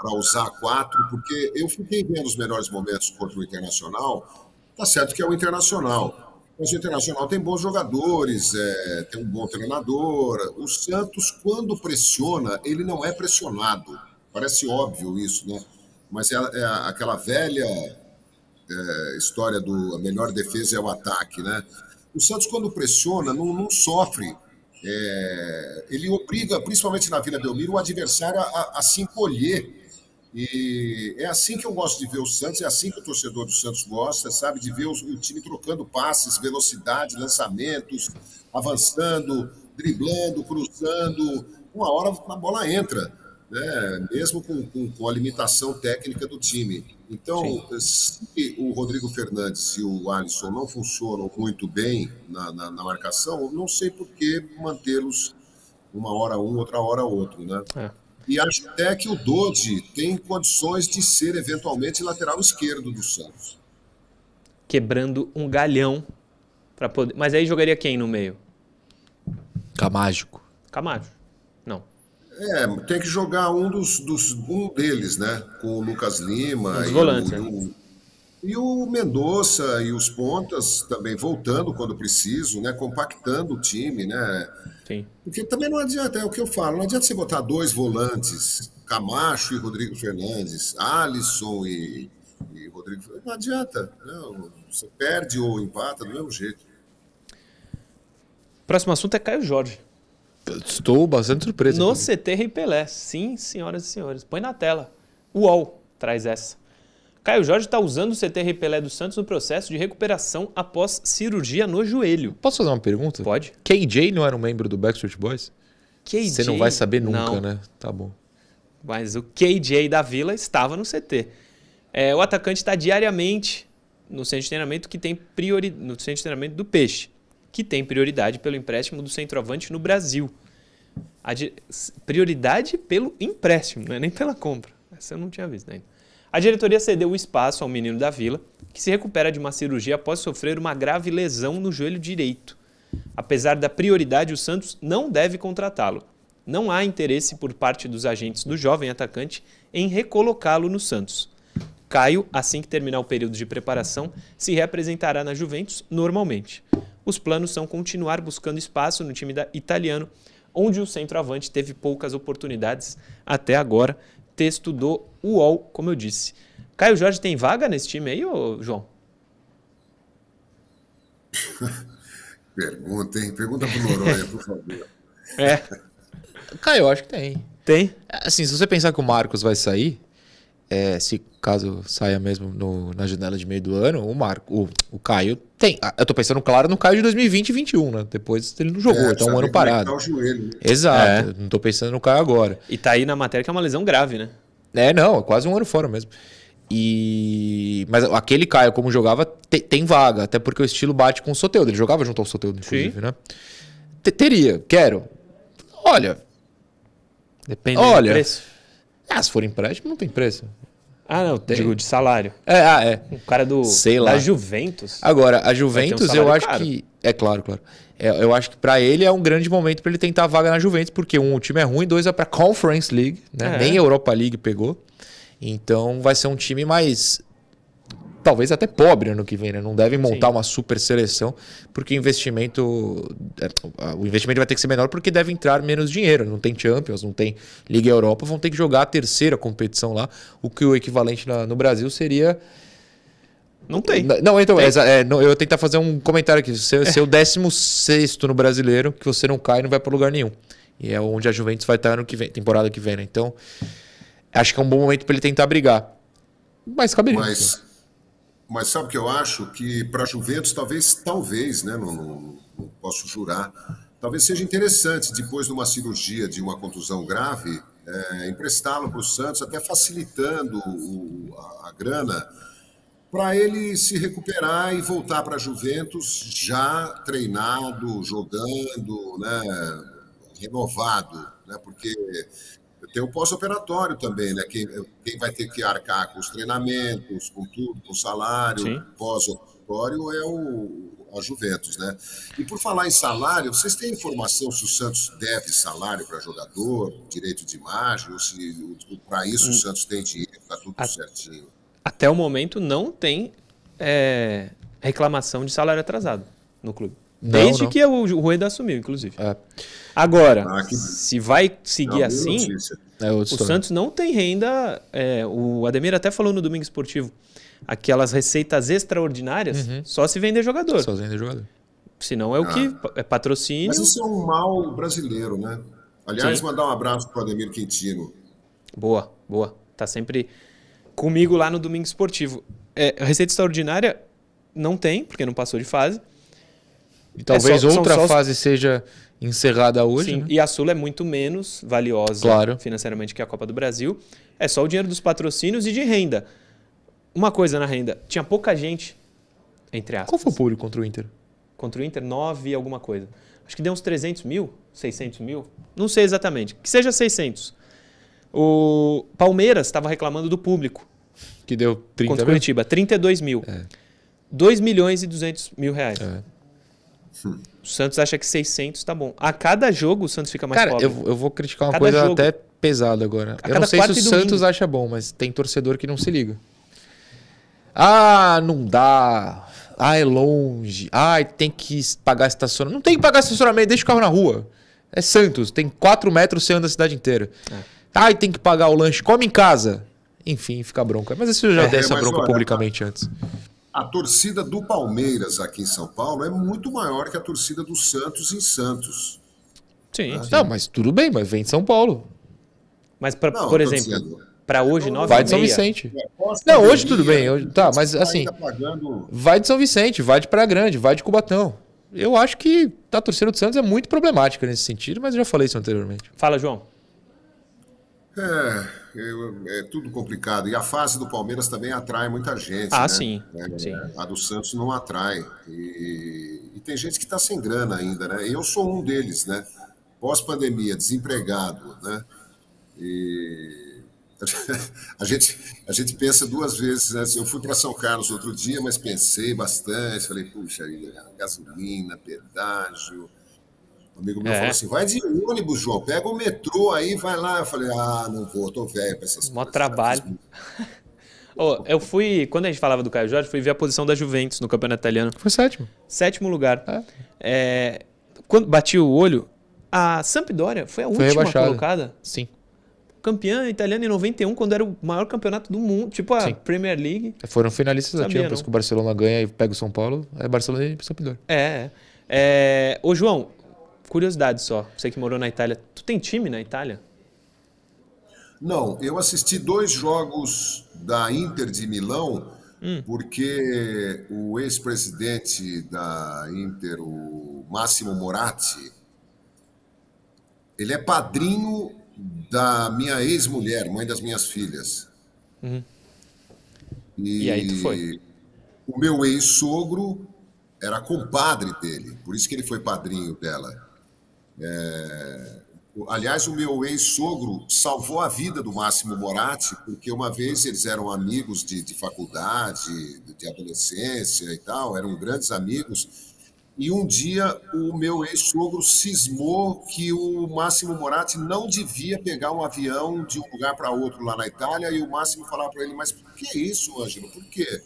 Para usar quatro, porque eu fiquei vendo os melhores momentos contra o Internacional. Tá certo que é o Internacional, mas o Internacional tem bons jogadores, é, tem um bom treinador. O Santos, quando pressiona, ele não é pressionado. Parece óbvio isso, né? Mas é, é aquela velha é, história do a melhor defesa é o ataque, né? O Santos, quando pressiona, não, não sofre. É, ele obriga, principalmente na Vila Belmiro, o adversário a, a se encolher. E é assim que eu gosto de ver o Santos, é assim que o torcedor do Santos gosta, sabe? De ver o, o time trocando passes, velocidade, lançamentos, avançando, driblando, cruzando. Uma hora a bola entra, né? mesmo com, com, com a limitação técnica do time. Então, se o Rodrigo Fernandes e o Alisson não funcionam muito bem na, na, na marcação, não sei por que mantê-los uma hora um, outra hora outro, né? É. E acho até que o Dodi tem condições de ser eventualmente lateral esquerdo do Santos. Quebrando um galhão para poder. Mas aí jogaria quem no meio? Fica mágico. É, tem que jogar um dos, dos um deles, né? Com o Lucas Lima e, o, né? e o, e o Mendonça e os pontas também voltando quando preciso, né? Compactando o time, né? Sim. Porque também não adianta, é o que eu falo, não adianta você botar dois volantes, Camacho e Rodrigo Fernandes, Alisson e, e Rodrigo Fernandes. Não adianta. Não, você perde ou empata do mesmo jeito. Próximo assunto é Caio Jorge. Estou bastante surpreso. No. CT Rei Pelé. Sim, senhoras e senhores. Põe na tela. O UOL traz essa. Caio Jorge está usando o CT Rei Pelé do Santos no processo de recuperação após cirurgia no joelho. Posso fazer uma pergunta? Pode? KJ não era um membro do Backstreet Boys? KJ, Você não vai saber nunca, não, né? Tá bom. Mas o KJ da Vila estava no CT. É, o atacante está diariamente no centro de treinamento que tem priori... no centro de treinamento do Peixe, que tem prioridade pelo empréstimo do centroavante no Brasil. Prioridade pelo empréstimo, não é nem pela compra. Essa eu não tinha visto ainda. A diretoria cedeu o espaço ao menino da Vila, que se recupera de uma cirurgia após sofrer uma grave lesão no joelho direito. Apesar da prioridade, o Santos não deve contratá-lo. Não há interesse por parte dos agentes do jovem atacante em recolocá-lo no Santos. Caio, assim que terminar o período de preparação, se reapresentará na Juventus normalmente. Os planos são continuar buscando espaço no time italiano, onde o centroavante teve poucas oportunidades até agora. Texto do UOL, como eu disse. Caio Jorge tem vaga nesse time aí, ô João? Pergunta, hein? Pergunta pro Noronha, por favor. É. Eu acho que tem. Tem? Assim, se você pensar que o Marcos vai sair, é, se caso saia mesmo no- na janela de meio do ano, o Marco, o, o Caio tem. Ah, Eu tô pensando, claro, no Caio de 2020 e 21, né? Depois ele não jogou, É, então um ano é que parado. tá o joelho, né? Exato, não tô pensando no Caio agora. E tá aí na matéria que é uma lesão grave, né? É, não, é quase um ano fora mesmo. E mas aquele Caio como jogava te- tem vaga, até porque o estilo bate com o Soteldo. Ele jogava junto ao Soteldo, inclusive, né? Te- teria, quero. Olha, Depende Olha. do preço. ah, se for empréstimo não tem preço. Ah, não, Tem. digo de salário. É, ah, é. O cara do Sei da lá. Juventus. Agora, a Juventus, salário eu acho caro. que. É claro, claro. É, eu acho que pra ele é um grande momento pra ele tentar a vaga na Juventus, porque um, o time é ruim, dois é pra Conference League, né? É. Nem Europa League pegou. Então vai ser um time mais. Talvez até pobre ano que vem, né? Não devem montar Sim. uma super seleção, porque o investimento. é, O investimento vai ter que ser menor porque deve entrar menos dinheiro. Não tem Champions, não tem Liga Europa, vão ter que jogar a terceira competição lá, o que o equivalente na- no Brasil seria Não tem. Não, então, exa- é, não, eu ia tentar fazer um comentário aqui. Você ser o 16 no brasileiro, que você não cai e não vai para lugar nenhum. E é onde a Juventus vai estar ano que vem, temporada que vem, né? Então, acho que é um bom momento para ele tentar brigar. Mas caberia. Mas, mas sabe o que eu acho? Que para a Juventus, talvez, talvez, né? Não, não- não posso jurar, talvez seja interessante, depois de uma cirurgia de uma contusão grave, é, emprestá-lo para o Santos, até facilitando o- a, a grana, para ele se recuperar e voltar para a Juventus já treinado, jogando, né? renovado, né? porque tem o pós-operatório também, né? Quem, quem vai ter que arcar com os treinamentos, com tudo, com o salário, Sim. pós-operatório é o, a Juventus, né? E por falar em salário, vocês têm informação se o Santos deve salário para jogador, direito de imagem, ou se para isso Hum. o Santos tem dinheiro, está tudo A- certinho? Até o momento não tem é, reclamação de salário atrasado no clube. Não, Desde não. que o, o Rueda assumiu, inclusive. É, Agora, Ah, que- se vai seguir assim, é o história. Santos não tem renda. é, o Ademir até falou no Domingo Esportivo. Aquelas receitas extraordinárias, só se vender jogador. Sozinho de jogador. Senão é o que é patrocínio. Mas isso é um mal brasileiro, né? Aliás, Sim. mandar um abraço para o Ademir Quintino. Boa, boa. Tá sempre comigo lá no Domingo Esportivo. É, receita extraordinária não tem, porque não passou de fase. E talvez É só- outra só os- fase seja encerrada hoje. Sim, né? e a Sula é muito menos valiosa Claro. financeiramente que a Copa do Brasil. É só o dinheiro dos patrocínios e de renda. Uma coisa na renda, tinha pouca gente, entre aspas. Qual foi o público contra o Inter? Contra o Inter, 9 e alguma coisa. Acho que deu uns 300 mil, 600 mil. Não sei exatamente. Que seja 600. O Palmeiras estava reclamando do público Que deu 30 contra o mil? Curitiba. 32 mil. 2 milhões e 200 mil reais. É. O Santos acha que 600 tá bom. A cada jogo o Santos fica mais Cara, pobre. eu, eu vou criticar uma Cada coisa jogo. até pesada agora. A Eu não sei se o. Santos acha bom, mas tem torcedor que não se liga. Ah, não dá. Ah, é longe. Ah, tem que pagar estacionamento. Não tem que pagar estacionamento, deixa o carro na rua. É Santos, tem 4 metros, você anda a cidade inteira. É. Ah, e tem que pagar o lanche, come em casa. Enfim, fica bronca. Mas isso eu já É, dei essa bronca olha, publicamente antes. A torcida do Palmeiras aqui em São Paulo é muito maior que a torcida do Santos em Santos. Sim, sim. Não, mas tudo bem, mas vem de São Paulo. Mas, pra, Não, por exemplo, dizendo, pra hoje, 9 Vai de São Vicente. após Não, hoje tudo bem, hoje- tá, mas tá assim- pagando- Vai de São Vicente, vai de Praia Grande, vai de Cubatão. Eu acho que a torcida do Santos é muito problemática nesse sentido, mas eu já falei isso anteriormente. Fala, João. É, é tudo complicado. E a fase do Palmeiras também atrai muita gente. Ah, né? sim, É, sim. A do Santos não atrai. E, e tem gente que está sem grana ainda, né? Eu sou um deles, né? Pós-pandemia, desempregado, né? E a gente, a gente pensa duas vezes, né? Eu fui para São Carlos outro dia, mas pensei bastante. Falei, puxa, gasolina, pedágio. Um amigo meu É. falou assim: vai de ônibus, João, pega o metrô aí, vai lá. Eu falei: ah, não vou, tô velho pra essas Mó coisas. trabalho. Ô, eu fui, quando a gente falava do Caio Jorge, fui ver a posição da Juventus no campeonato italiano. Foi sétimo. Sétimo lugar. É. É, quando bati o olho, a Sampdoria foi a última rebaixada. colocada. Sim. Campeã italiana em 91, quando era o maior campeonato do mundo. Tipo a Sim. Premier League. Foram finalistas da Champions, que o Barcelona ganha e pega o São Paulo. É Barcelona e Sampdoria. É. é. Ô, João, curiosidade só. Você que morou na Itália. Tu tem time na Itália? Não, eu assisti dois jogos da Inter de Milão, Hum. porque o ex-presidente da Inter, o Máximo Moratti, ele é padrinho da minha ex-mulher, mãe das minhas filhas. Uhum. E aí tu foi? O meu ex-sogro era compadre dele, por isso que ele foi padrinho dela. É, Aliás, o meu ex-sogro salvou a vida do Máximo Moratti, porque uma vez eles eram amigos de, de faculdade, de, de adolescência e tal, eram grandes amigos. E um dia o meu ex-sogro cismou que o Máximo Moratti não devia pegar um avião de um lugar para outro lá na Itália, e o Máximo falava para ele: Mas por que isso, Ângelo? Por quê?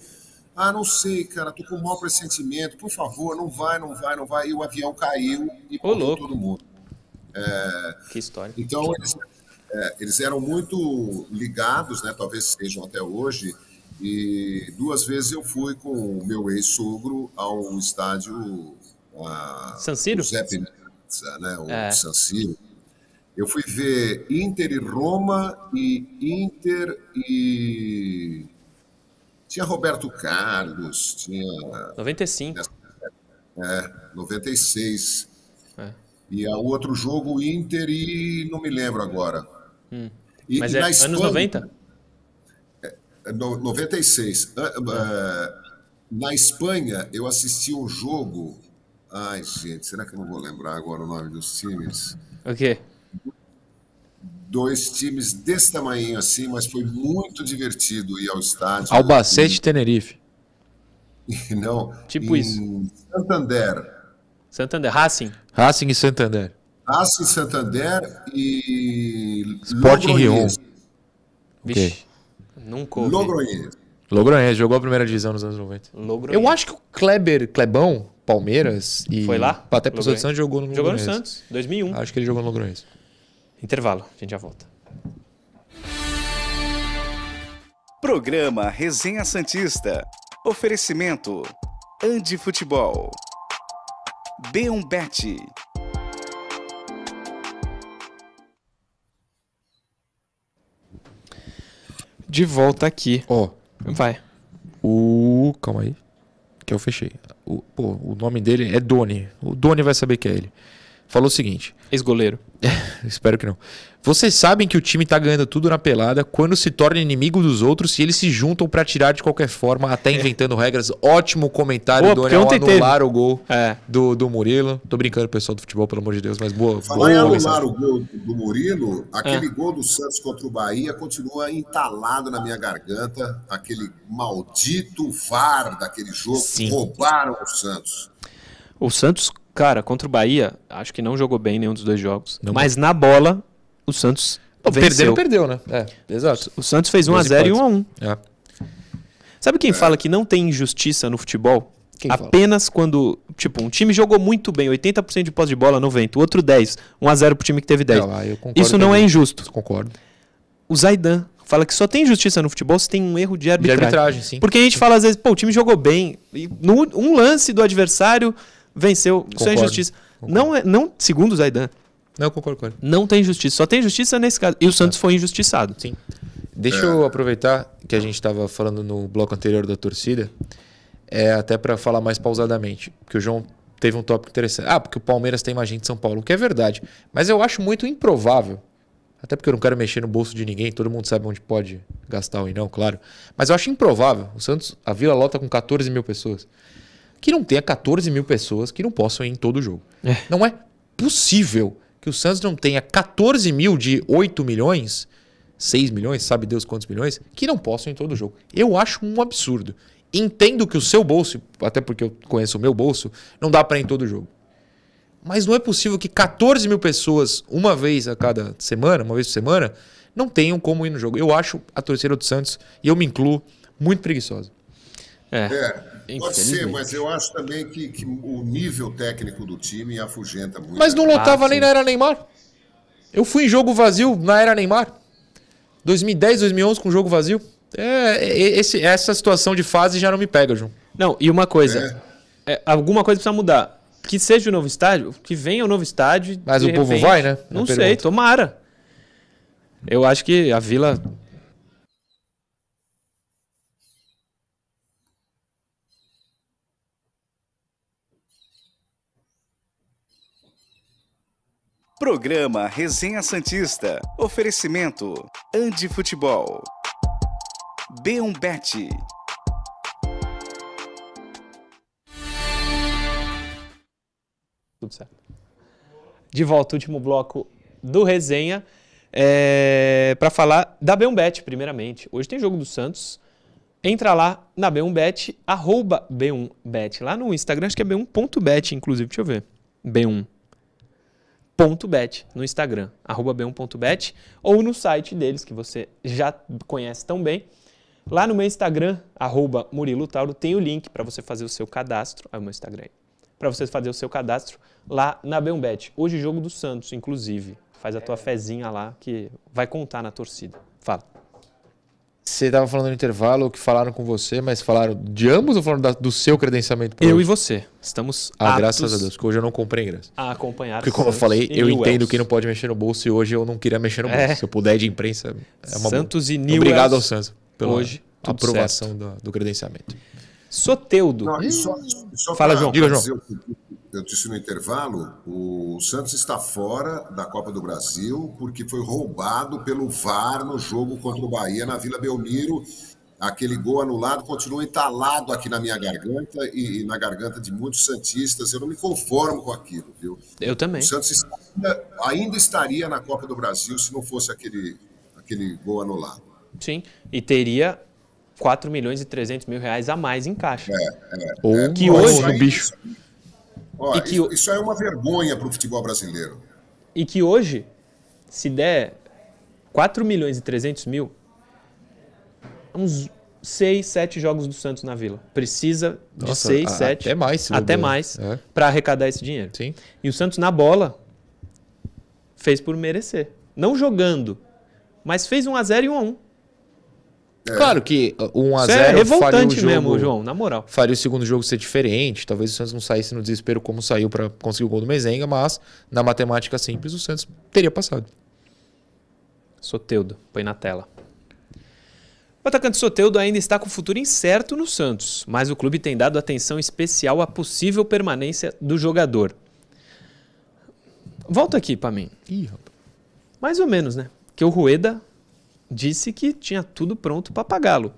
Ah, não sei, cara, tô com um mau pressentimento, por favor, não vai, não vai, não vai. E o avião caiu e louco. todo mundo. Que história. Então, eles, é, eles eram muito ligados, né? talvez sejam até hoje, e duas vezes eu fui com o meu ex-sogro ao estádio ah, San Siro? Meazza, né? o É. San Siro. Eu fui ver Inter e Roma e Inter e... Tinha Roberto Carlos, tinha 95. é, 96. É. E o outro jogo, Inter e não me lembro agora. E, Mas e é na anos Espanha- 90? é, no- 96. Ah, ah, Na Espanha, eu assisti um jogo. Ai, gente, será que eu não vou lembrar agora o nome dos times? O quê? Dois times desse tamanho assim, mas foi muito divertido ir ao estádio. Albacete e Tenerife. Não, Tipo em isso. Santander. Santander. Racing. Racing e Santander. Racing Santander e Sporting Logroñés. Vixe. Nunca ouvi. Logroñés. Logroñés, jogou a primeira divisão nos anos 90. Logroñés. Eu acho que o Kleber, Klebão, Palmeiras e Foi lá? até de Santos jogou no Jogou no. Santos, 2001. Acho que ele jogou no Logroñés. Intervalo, a gente já volta. Programa Resenha Santista. Oferecimento. Andi Futebol. B1 Bet. De volta aqui. Ó, Vai. o... Calma aí. Que eu fechei. O, pô, o nome dele é Doni. O Doni vai saber que é ele. Falou o seguinte. Ex-goleiro. Espero que não. Vocês sabem que o time tá ganhando tudo na pelada quando se torna inimigo dos outros e eles se juntam pra tirar de qualquer forma, até inventando regras. Ótimo comentário, Boa, ao ontem anular o gol É. do, do Murilo. Tô brincando, pessoal do futebol, pelo amor de Deus, mas boa. Falar em boa anular mensagem. o gol do Murilo, aquele Ah. gol do Santos contra o Bahia continua entalado na minha garganta. Aquele maldito VAR daquele jogo. Sim. Roubaram o Santos. O Santos, cara, contra o Bahia, acho que não jogou bem nenhum dos dois jogos. Não mas na bola, o Santos. Perdeu, perdeu, né? É, exato. O Santos fez 1x0 e 1x1. É. Sabe quem é. fala que não tem injustiça no futebol? Quem Apenas fala? quando, tipo, um time jogou muito bem, 80% de posse de bola, 90%, o outro 10%, 1x0 pro time que teve 10%. Isso não é injusto. Concordo. O Zaidan fala que só tem justiça no futebol se tem um erro de arbitragem. De arbitragem, sim. Porque a gente fala às vezes, pô, o time jogou bem, e no, um lance do adversário venceu, concordo, isso é injustiça. Concordo. Não, é, não, segundo o Zaidan, não, concordo com ele. Não tem justiça. Só tem justiça nesse caso. E o Santos é. foi injustiçado. Sim. Deixa eu aproveitar que a gente estava falando no bloco anterior da torcida, é até para falar mais pausadamente, porque o João teve um tópico interessante. Ah, porque o Palmeiras tem mais gente de São Paulo, o que é verdade. Mas eu acho muito improvável, até porque eu não quero mexer no bolso de ninguém, todo mundo sabe onde pode gastar ou não, claro. Mas eu acho improvável. O Santos, a Vila lota com 14 mil pessoas. Que não tenha 14 mil pessoas que não possam ir em todo jogo. É. Não é possível que o Santos não tenha 14 mil de 8 milhões, 6 milhões, sabe Deus quantos milhões, que não possam em todo jogo. Eu acho um absurdo. Entendo que o seu bolso, até porque eu conheço o meu bolso, não dá para ir em todo jogo. Mas não é possível que 14 mil pessoas, uma vez a cada semana, uma vez por semana, não tenham como ir no jogo. Eu acho a torcida do Santos, e eu me incluo, muito preguiçosa. É. é. Pode ser, mas eu acho também que, que, o nível técnico do time afugenta muito. Mas não lotava ah, nem na era Neymar. Eu fui em jogo vazio na era Neymar. 2010, 2011 com jogo vazio. É, é, esse, essa situação de fase já não me pega, João. Não, e uma coisa. É. É, alguma coisa precisa mudar. Que seja o novo estádio, que venha o novo estádio. Mas o repente, povo vai, né? Não sei, tomara. Eu acho que a Vila Programa Resenha Santista. Oferecimento: Andi Futebol. B1 Bet. Tudo certo. De volta, último bloco do Resenha. É, para falar da B1Bet, primeiramente. Hoje tem jogo do Santos. Entra lá na B1Bet, arroba B1Bet. Lá no Instagram, acho que é B1.bet, inclusive. Deixa eu ver. B1 bet no Instagram, arroba b1.bet, ou no site deles, que você já conhece tão bem. Lá no meu Instagram, arroba Murilo Tauro, tem o link para você fazer o seu cadastro. É o meu Instagram Para você fazer o seu cadastro lá na B1Bet. Hoje, jogo do Santos, inclusive. Faz a tua fezinha lá que vai contar na torcida. Fala. Você estava falando no intervalo que falaram com você, mas falaram de ambos ou falaram da, do seu credenciamento? Eu hoje? e você. Estamos Ah, graças a Deus, porque hoje eu não comprei ingresso. A acompanhar Porque como eu falei, eu entendo que não pode mexer no bolso e hoje eu não queria mexer no bolso. É. Se eu puder de imprensa, é uma Santos boa. e Newells. Obrigado ao Santos pela hoje, aprovação do, do, credenciamento. Soteudo. Não, só, só Fala, João. Diga, João eu disse no intervalo, o Santos está fora da Copa do Brasil porque foi roubado pelo VAR no jogo contra o Bahia na Vila Belmiro. Aquele gol anulado continua entalado aqui na minha garganta e, e na garganta de muitos santistas. Eu não me conformo com aquilo, viu? Eu também. O Santos ainda, ainda estaria na Copa do Brasil se não fosse aquele, aquele gol anulado. Sim, e teria 4 milhões e 300 mil reais a mais em caixa. É, é, Ou é, que hoje no bicho. Ó, que, isso, é uma vergonha para o futebol brasileiro. E que hoje, se der 4 milhões e 300 mil, uns 6, 7 jogos do Santos na Vila. Precisa de Nossa, 6, 7. Até mais. Até mais é. para arrecadar esse dinheiro. Sim. E o Santos na bola fez por merecer. Não jogando, mas fez 1 a 0 e 1 a 1 é. Claro que 1 a 0 é revoltante jogo, mesmo, João, na moral. Faria o segundo jogo ser diferente. Talvez o Santos não saísse no desespero como saiu para conseguir o gol do Mezenga, mas na matemática simples o Santos teria passado. Soteudo, põe na tela. O atacante Soteudo ainda está com o futuro incerto no Santos, mas o clube tem dado atenção especial à possível permanência do jogador. Volta aqui para mim. Ih, rapaz. Mais ou menos, né? Que o Rueda disse que tinha tudo pronto para pagá-lo.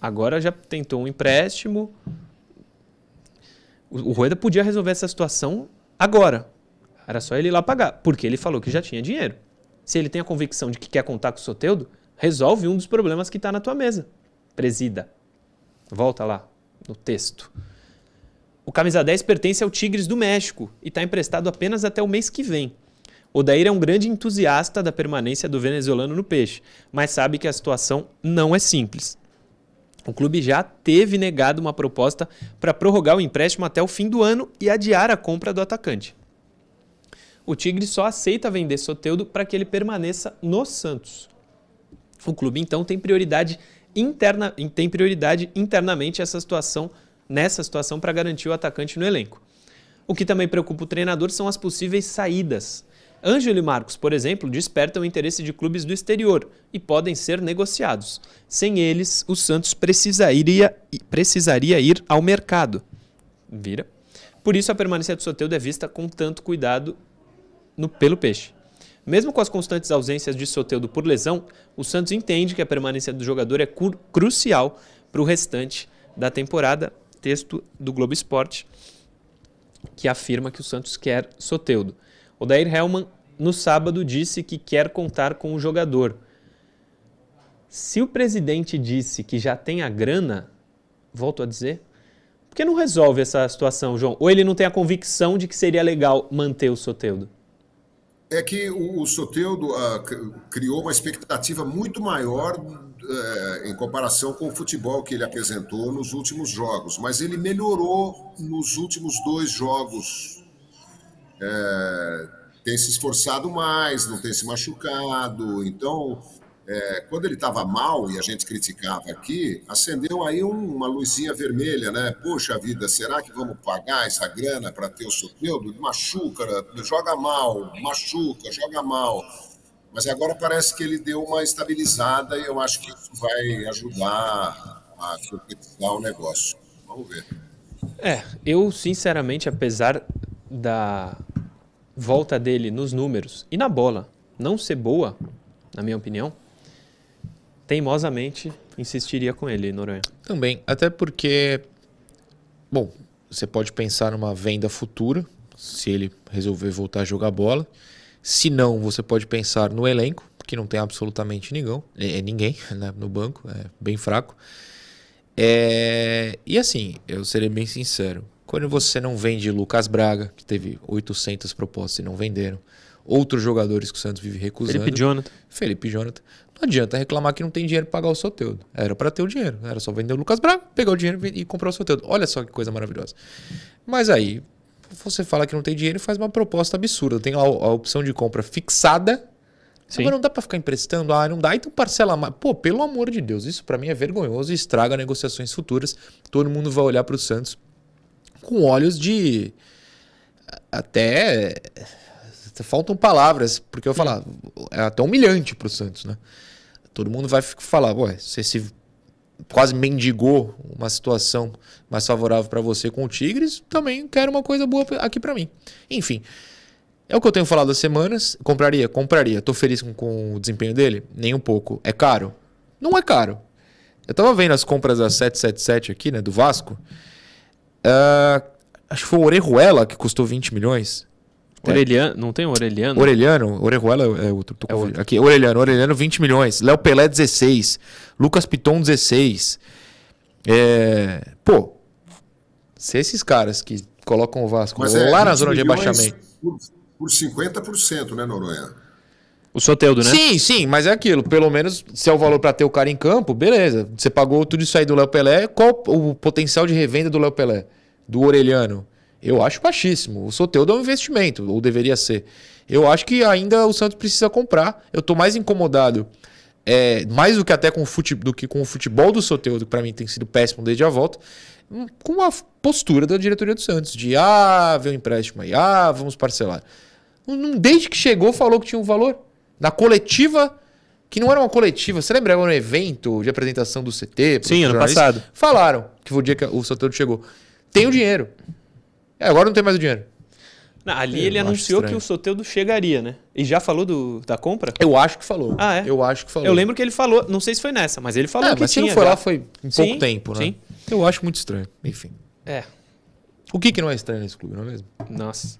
Agora já tentou um empréstimo. O Rueda podia resolver essa situação agora. Era só ele ir lá pagar, porque ele falou que já tinha dinheiro. Se ele tem a convicção de que quer contar com o Soteudo, resolve um dos problemas que está na tua mesa. Presida. Volta lá no texto. O camisa 10 pertence ao Tigres do México e está emprestado apenas até o mês que vem. Odair é um grande entusiasta da permanência do venezuelano no Peixe, mas sabe que a situação não é simples. O clube já teve negado uma proposta para prorrogar o empréstimo até o fim do ano e adiar a compra do atacante. O Tigre só aceita vender Soteudo para que ele permaneça no Santos. O clube então tem prioridade interna, tem prioridade internamente essa situação, nessa situação para garantir o atacante no elenco. O que também preocupa o treinador são as possíveis saídas. Ângelo e Marcos, por exemplo, despertam o interesse de clubes do exterior e podem ser negociados. Sem eles, o Santos precisaria, precisaria ir ao mercado. Vira? Por isso, a permanência do Soteldo é vista com tanto cuidado no, pelo Peixe. Mesmo com as constantes ausências de Soteldo por lesão, o Santos entende que a permanência do jogador é crucial para o restante da temporada. Texto do Globo Esporte que afirma que o Santos quer Soteudo. O Dair Hellman, no sábado, disse que quer contar com o jogador. Se o presidente disse que já tem a grana, volto a dizer, por que não resolve essa situação, João? Ou ele não tem a convicção de que seria legal manter o Soteudo? É que o, Soteudo uh, criou uma expectativa muito maior uh, em comparação com o futebol que ele apresentou nos últimos jogos, mas ele melhorou nos últimos dois jogos é, tem se esforçado mais, não tem se machucado. Então, é, quando ele estava mal e a gente criticava aqui, acendeu aí um, uma luzinha vermelha, né? Poxa vida, será que vamos pagar essa grana para ter o Soteldo? Machuca, joga mal, machuca, joga mal. Mas agora parece que ele deu uma estabilizada e eu acho que isso vai ajudar a concretizar o negócio. Vamos ver. É, eu sinceramente, apesar da volta dele nos números e na bola não ser boa, na minha opinião, teimosamente insistiria com ele, Noronha. Também, até porque, bom, você pode pensar numa venda futura, se ele resolver voltar a jogar bola. Se não, você pode pensar no elenco, que não tem absolutamente ninguém, é, ninguém né, no banco, é bem fraco. É, e assim, eu serei bem sincero, quando você não vende Lucas Braga, que teve 800 propostas e não venderam, outros jogadores que o Santos vive recusando. Felipe Jonathan. Felipe Jonathan. Não adianta reclamar que não tem dinheiro para pagar o Soteudo. Era para ter o dinheiro. Era só vender o Lucas Braga, pegar o dinheiro e comprar o Soteudo. Olha só que coisa maravilhosa. Mas aí, você fala que não tem dinheiro e faz uma proposta absurda. Tem a, a opção de compra fixada. Sim. Mas não dá para ficar emprestando. Ah, não dá. Então parcela mais. Pô, pelo amor de Deus, isso para mim é vergonhoso e estraga negociações futuras. Todo mundo vai olhar para o Santos com olhos de até faltam palavras, porque eu falar, é até humilhante para o Santos, né? Todo mundo vai falar, ué, você se quase mendigou uma situação mais favorável para você com o Tigres, também quero uma coisa boa aqui para mim. Enfim, é o que eu tenho falado há semanas. Compraria? Compraria. Tô feliz com, com, o desempenho dele? Nem um pouco. É caro? Não é caro. Eu tava vendo as compras da 777 aqui, né, do Vasco. Uh, acho que foi o Orejuela que custou 20 milhões. Orelhano, não tem Orelhano? Orelhano, Orejuela é outro. É outro. Aqui, Orelhano, Orelhano 20 milhões. Léo Pelé 16. Lucas Piton 16. É, pô, se esses caras que colocam o Vasco Mas lá é, na zona de rebaixamento. Por, por 50%, né, Noronha? O Soteudo, né? Sim, sim, mas é aquilo. Pelo menos, se é o valor para ter o cara em campo, beleza. Você pagou tudo isso aí do Léo Pelé. Qual o potencial de revenda do Léo Pelé? Do Orelhano? Eu acho baixíssimo. O Soteudo é um investimento, ou deveria ser. Eu acho que ainda o Santos precisa comprar. Eu tô mais incomodado, é, mais do que até com o futebol, do que com o futebol do Soteudo, que para mim tem sido péssimo desde a volta, hum, com a postura da diretoria do Santos, de ah, vê um empréstimo aí, ah, vamos parcelar. Desde que chegou, falou que tinha um valor. Na coletiva, que não era uma coletiva, você lembra? Era um evento de apresentação do CT. Sim, ano passado. Falaram que foi o dia que o Soteudo chegou. Tem o dinheiro. É, agora não tem mais o dinheiro. Não, ali eu ele anunciou estranho. que o Soteudo chegaria, né? E já falou do, da compra? Eu acho que falou. Ah, é? Eu acho que falou. Eu lembro que ele falou, não sei se foi nessa, mas ele falou é, que mas tinha. Mas se não foi já. lá, foi em sim, pouco tempo, né? Sim. Eu acho muito estranho. Enfim. É. O que, que não é estranho nesse clube, não é mesmo? Nossa.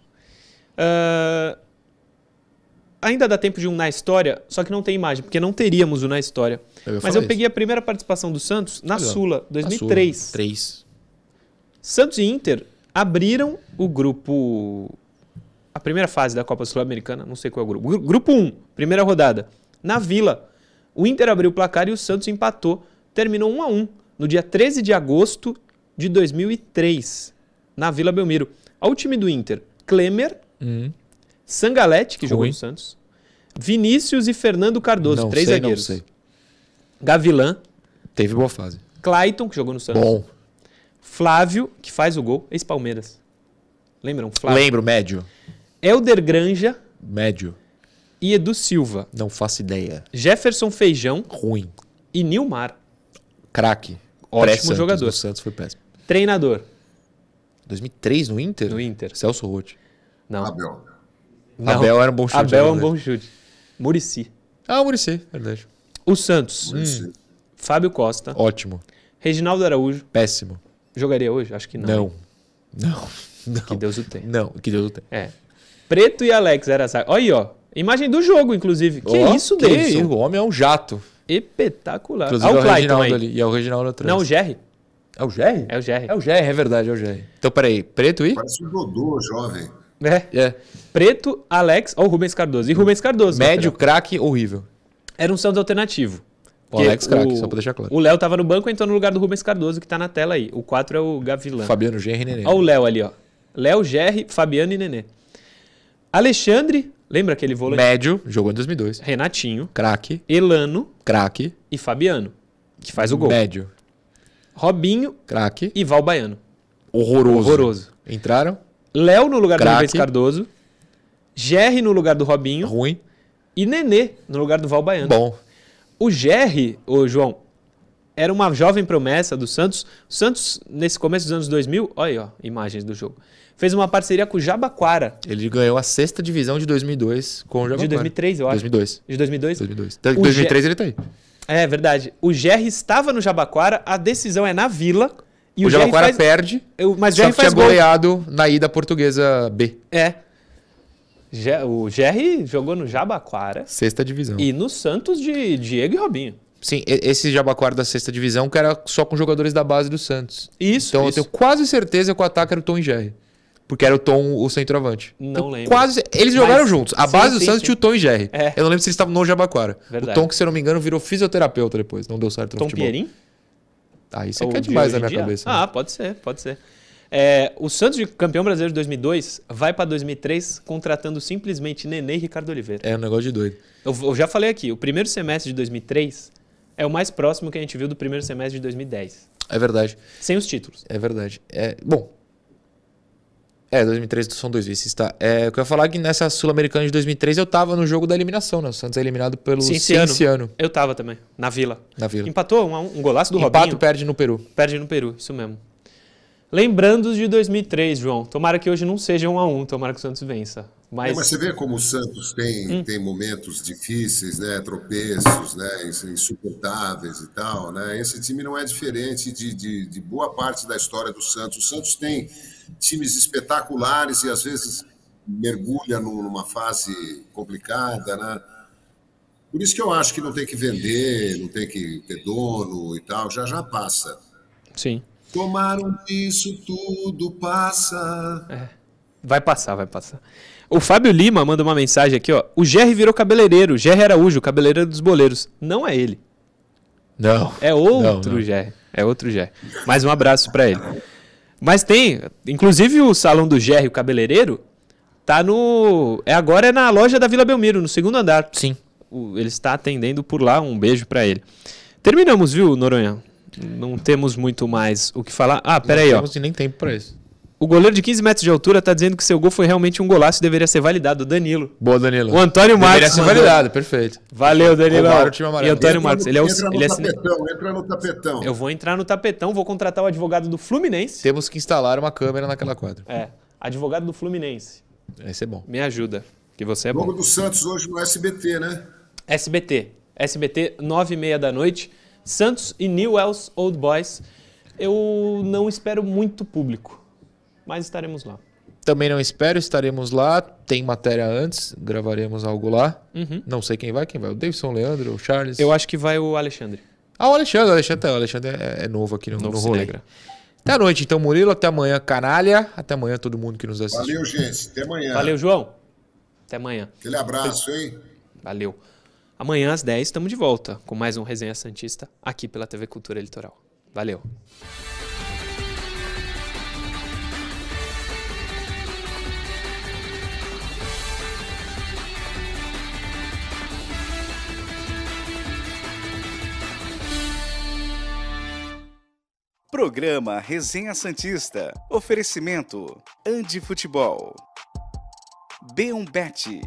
Uh, ainda dá tempo de um na história, só que não tem imagem, porque não teríamos o na história. Eu Mas eu isso. peguei a primeira participação do Santos na Sula, 2003. Na Sula, 3. Santos e Inter abriram o grupo. A primeira fase da Copa Sul-Americana, não sei qual é o grupo. Gru- Grupo 1, primeira rodada. Na Vila. O Inter abriu o placar e o Santos empatou. Terminou 1 a 1 no dia 13 de agosto de 2003, na Vila Belmiro. Ao time do Inter, Klemer, Hum. Sangalete, que jogou no Santos, Vinícius e Fernando Cardoso, Não três sei, zagueiros. não sei. Gavilan, Teve boa fase. Clayton, que jogou no Santos. Bom. Flávio, que faz o gol, ex-Palmeiras. Lembram? Flávio. Lembro, médio. Helder Granja Médio. e Edu Silva. Não faço ideia. Jefferson Feijão Ruim. e Nilmar. Craque. Ótimo jogador. do Santos foi péssimo. Treinador 2003 no Inter? no Inter. Celso Roth. Não. Abel. Não. Abel era um bom chute, Abel é é um bom chute. Murici. Ah, o Muricy, verdade. O Santos. Sim. Fábio Costa. Ótimo. Reginaldo Araújo. Péssimo. Jogaria hoje? Acho que não. Não. Não. Não. Que Deus o tenha. Não, que Deus o tenha. É. Preto e Alex era. Olha aí, ó. Imagem do jogo, inclusive. Que Ó, isso, que Davidson? O homem é um jato. Espetacular. Inclusive é o o Clayton Reginaldo aí. ali. E é o Reginaldo atrás. Não, o Jerry. É o Jerry? É o Jerry. É o Jerry, é verdade, é o Jerry. Então, peraí. Preto e? Parece um Dodô, jovem. É. É. Preto, Alex, ó o Rubens Cardoso. E Rubens Cardoso. Médio, craque, horrível. Era um Santos alternativo. O Alex craque, só pra deixar claro. O Léo tava no banco, entrou no lugar do Rubens Cardoso, que tá na tela aí. O 4 é o Gavilã. Fabiano Genri e Nenê. Ó o Léo ali, ó. Léo, Gerry, Fabiano e Nenê. Alexandre, lembra aquele volante? Médio, jogou em 2002. Renatinho, Craque, Elano craque. e Fabiano, que faz o gol. Médio, Robinho craque. e Val Baiano. Horroroso. Horroroso. Entraram, Léo no lugar do Craque. Rubens Cardoso. Gerry no lugar do Robinho. ruim. E Nenê no lugar do Val Baiano. Bom. O Gerry, ô João, era uma jovem promessa do Santos. O Santos, nesse começo dos anos 2000, olha aí, ó, imagens do jogo. Fez uma parceria com o Jabaquara, Ele ganhou a sexta divisão de 2002 com o Jabaquara. de 2003, eu acho. 2002. De 2002? 2002. Então, Em 2003 ele tá aí. É verdade. O Gerry estava no Jabaquara, a decisão é na Vila. E o, o Jabaquara faz... perde, Eu- Mas só que tinha gol. goleado na ida portuguesa B. É. O Gerry jogou no Jabaquara Sexta divisão. e no Santos de Diego e Robinho. Sim, esse Jabaquara da sexta divisão que era só com jogadores da base do Santos. Isso, Então eu isso. tenho quase certeza que o ataque era o Tom e Jerry. Porque era o Tom o centroavante. Não Então, lembro. Quase, eles Mas- jogaram juntos. A sim, base do sim, Santos sim. tinha o Tom e Jerry. É. Eu não lembro se eles estavam no Jabaquara. Verdade. O Tom, que se eu não me engano, virou fisioterapeuta depois. Não deu certo no Tom futebol. Pierin? Aí você Ou quer de demais na minha dia? cabeça. né? Ah, pode ser, pode ser. É, o Santos, de campeão brasileiro de 2002, vai para 2003 contratando simplesmente Nenê e Ricardo Oliveira. É um negócio de doido. Eu, eu já falei aqui, o primeiro semestre de 2003 é o mais próximo que a gente viu do primeiro semestre de 2010. É verdade. Sem os títulos. É verdade. É, bom. É, 2003 são dois vices, tá? É, o que eu ia falar é que nessa Sul-Americana de 2003 eu tava no jogo da eliminação, né? O Santos é eliminado pelo Cienciano. Cienciano Eu tava também, na Vila. na Vila. Empatou um, um, golaço do Empato Robinho. perde no Peru. Perde no Peru, isso mesmo. Lembrando de 2003, João. Tomara que hoje não seja um a um, tomara que o Santos vença. É, Mas, mas você vê como o Santos tem, Hum. tem momentos difíceis, né? tropeços, né? ins- insuportáveis e tal. Né? Esse time não é diferente de, de, de boa parte da história do Santos. O Santos tem times espetaculares e às vezes mergulha num- numa fase complicada. Né? Por isso que eu acho que não tem que vender, não tem que ter dono e tal. Já já passa. sim. Tomaram isso tudo passa. Vai passar, vai passar. O Fábio Lima manda uma mensagem aqui, ó. O Gerry virou cabeleireiro. Gerry Araújo, cabeleireiro dos boleiros. Não é ele. Não. É outro Não, não. Gerry. É outro Gerry. Mais um abraço pra ele. Mas tem, inclusive o salão do Gerry, o cabeleireiro, tá no. É agora é na loja da Vila Belmiro, no segundo andar. Sim. O- ele está atendendo por lá. Um beijo pra ele. Terminamos, viu, Noronha? Não temos muito mais o que falar. Ah, pera aí, Não ó. temos nem tempo pra isso. O goleiro de 15 metros de altura tá dizendo que seu gol foi realmente um golaço e deveria ser validado. O Danilo. Boa, Danilo. O Antônio Deveria Marcos. ser mandou. validado, perfeito. Valeu, Danilo. Roubaram o time E. Antônio Entra Marcos. no- Ele é o. entra no Ele é assina- tapetão, entra no tapetão. Eu vou entrar no tapetão, vou contratar o advogado do Fluminense. Temos que instalar uma câmera naquela quadra. É, advogado do Fluminense. Vai ser bom. Me ajuda, que você é Jogo bom. do Santos hoje no SBT, né? SBT. SBT, 9 e meia da noite. Santos e Newell's Old Boys. Eu não espero muito público, mas estaremos lá. Também não espero, estaremos lá. Tem matéria antes, gravaremos algo lá. Uhum. Não sei quem vai, quem vai? O Davidson, o Leandro, o Charles. Eu acho que vai o Alexandre. Ah, o Alexandre, o Alexandre, tá, o Alexandre é, é novo aqui no, Novo no rolê. Cinegra. Até a noite, então, Murilo. Até amanhã, canalha. Até amanhã, todo mundo que nos assiste. Valeu, gente. Até amanhã. Valeu, João. Até amanhã. Aquele abraço, hein? Valeu. Amanhã às 10 estamos de volta com mais um Resenha Santista aqui pela TV Cultura Litoral. Valeu. Programa Resenha Santista. Oferecimento Andi Futebol. B1Bet.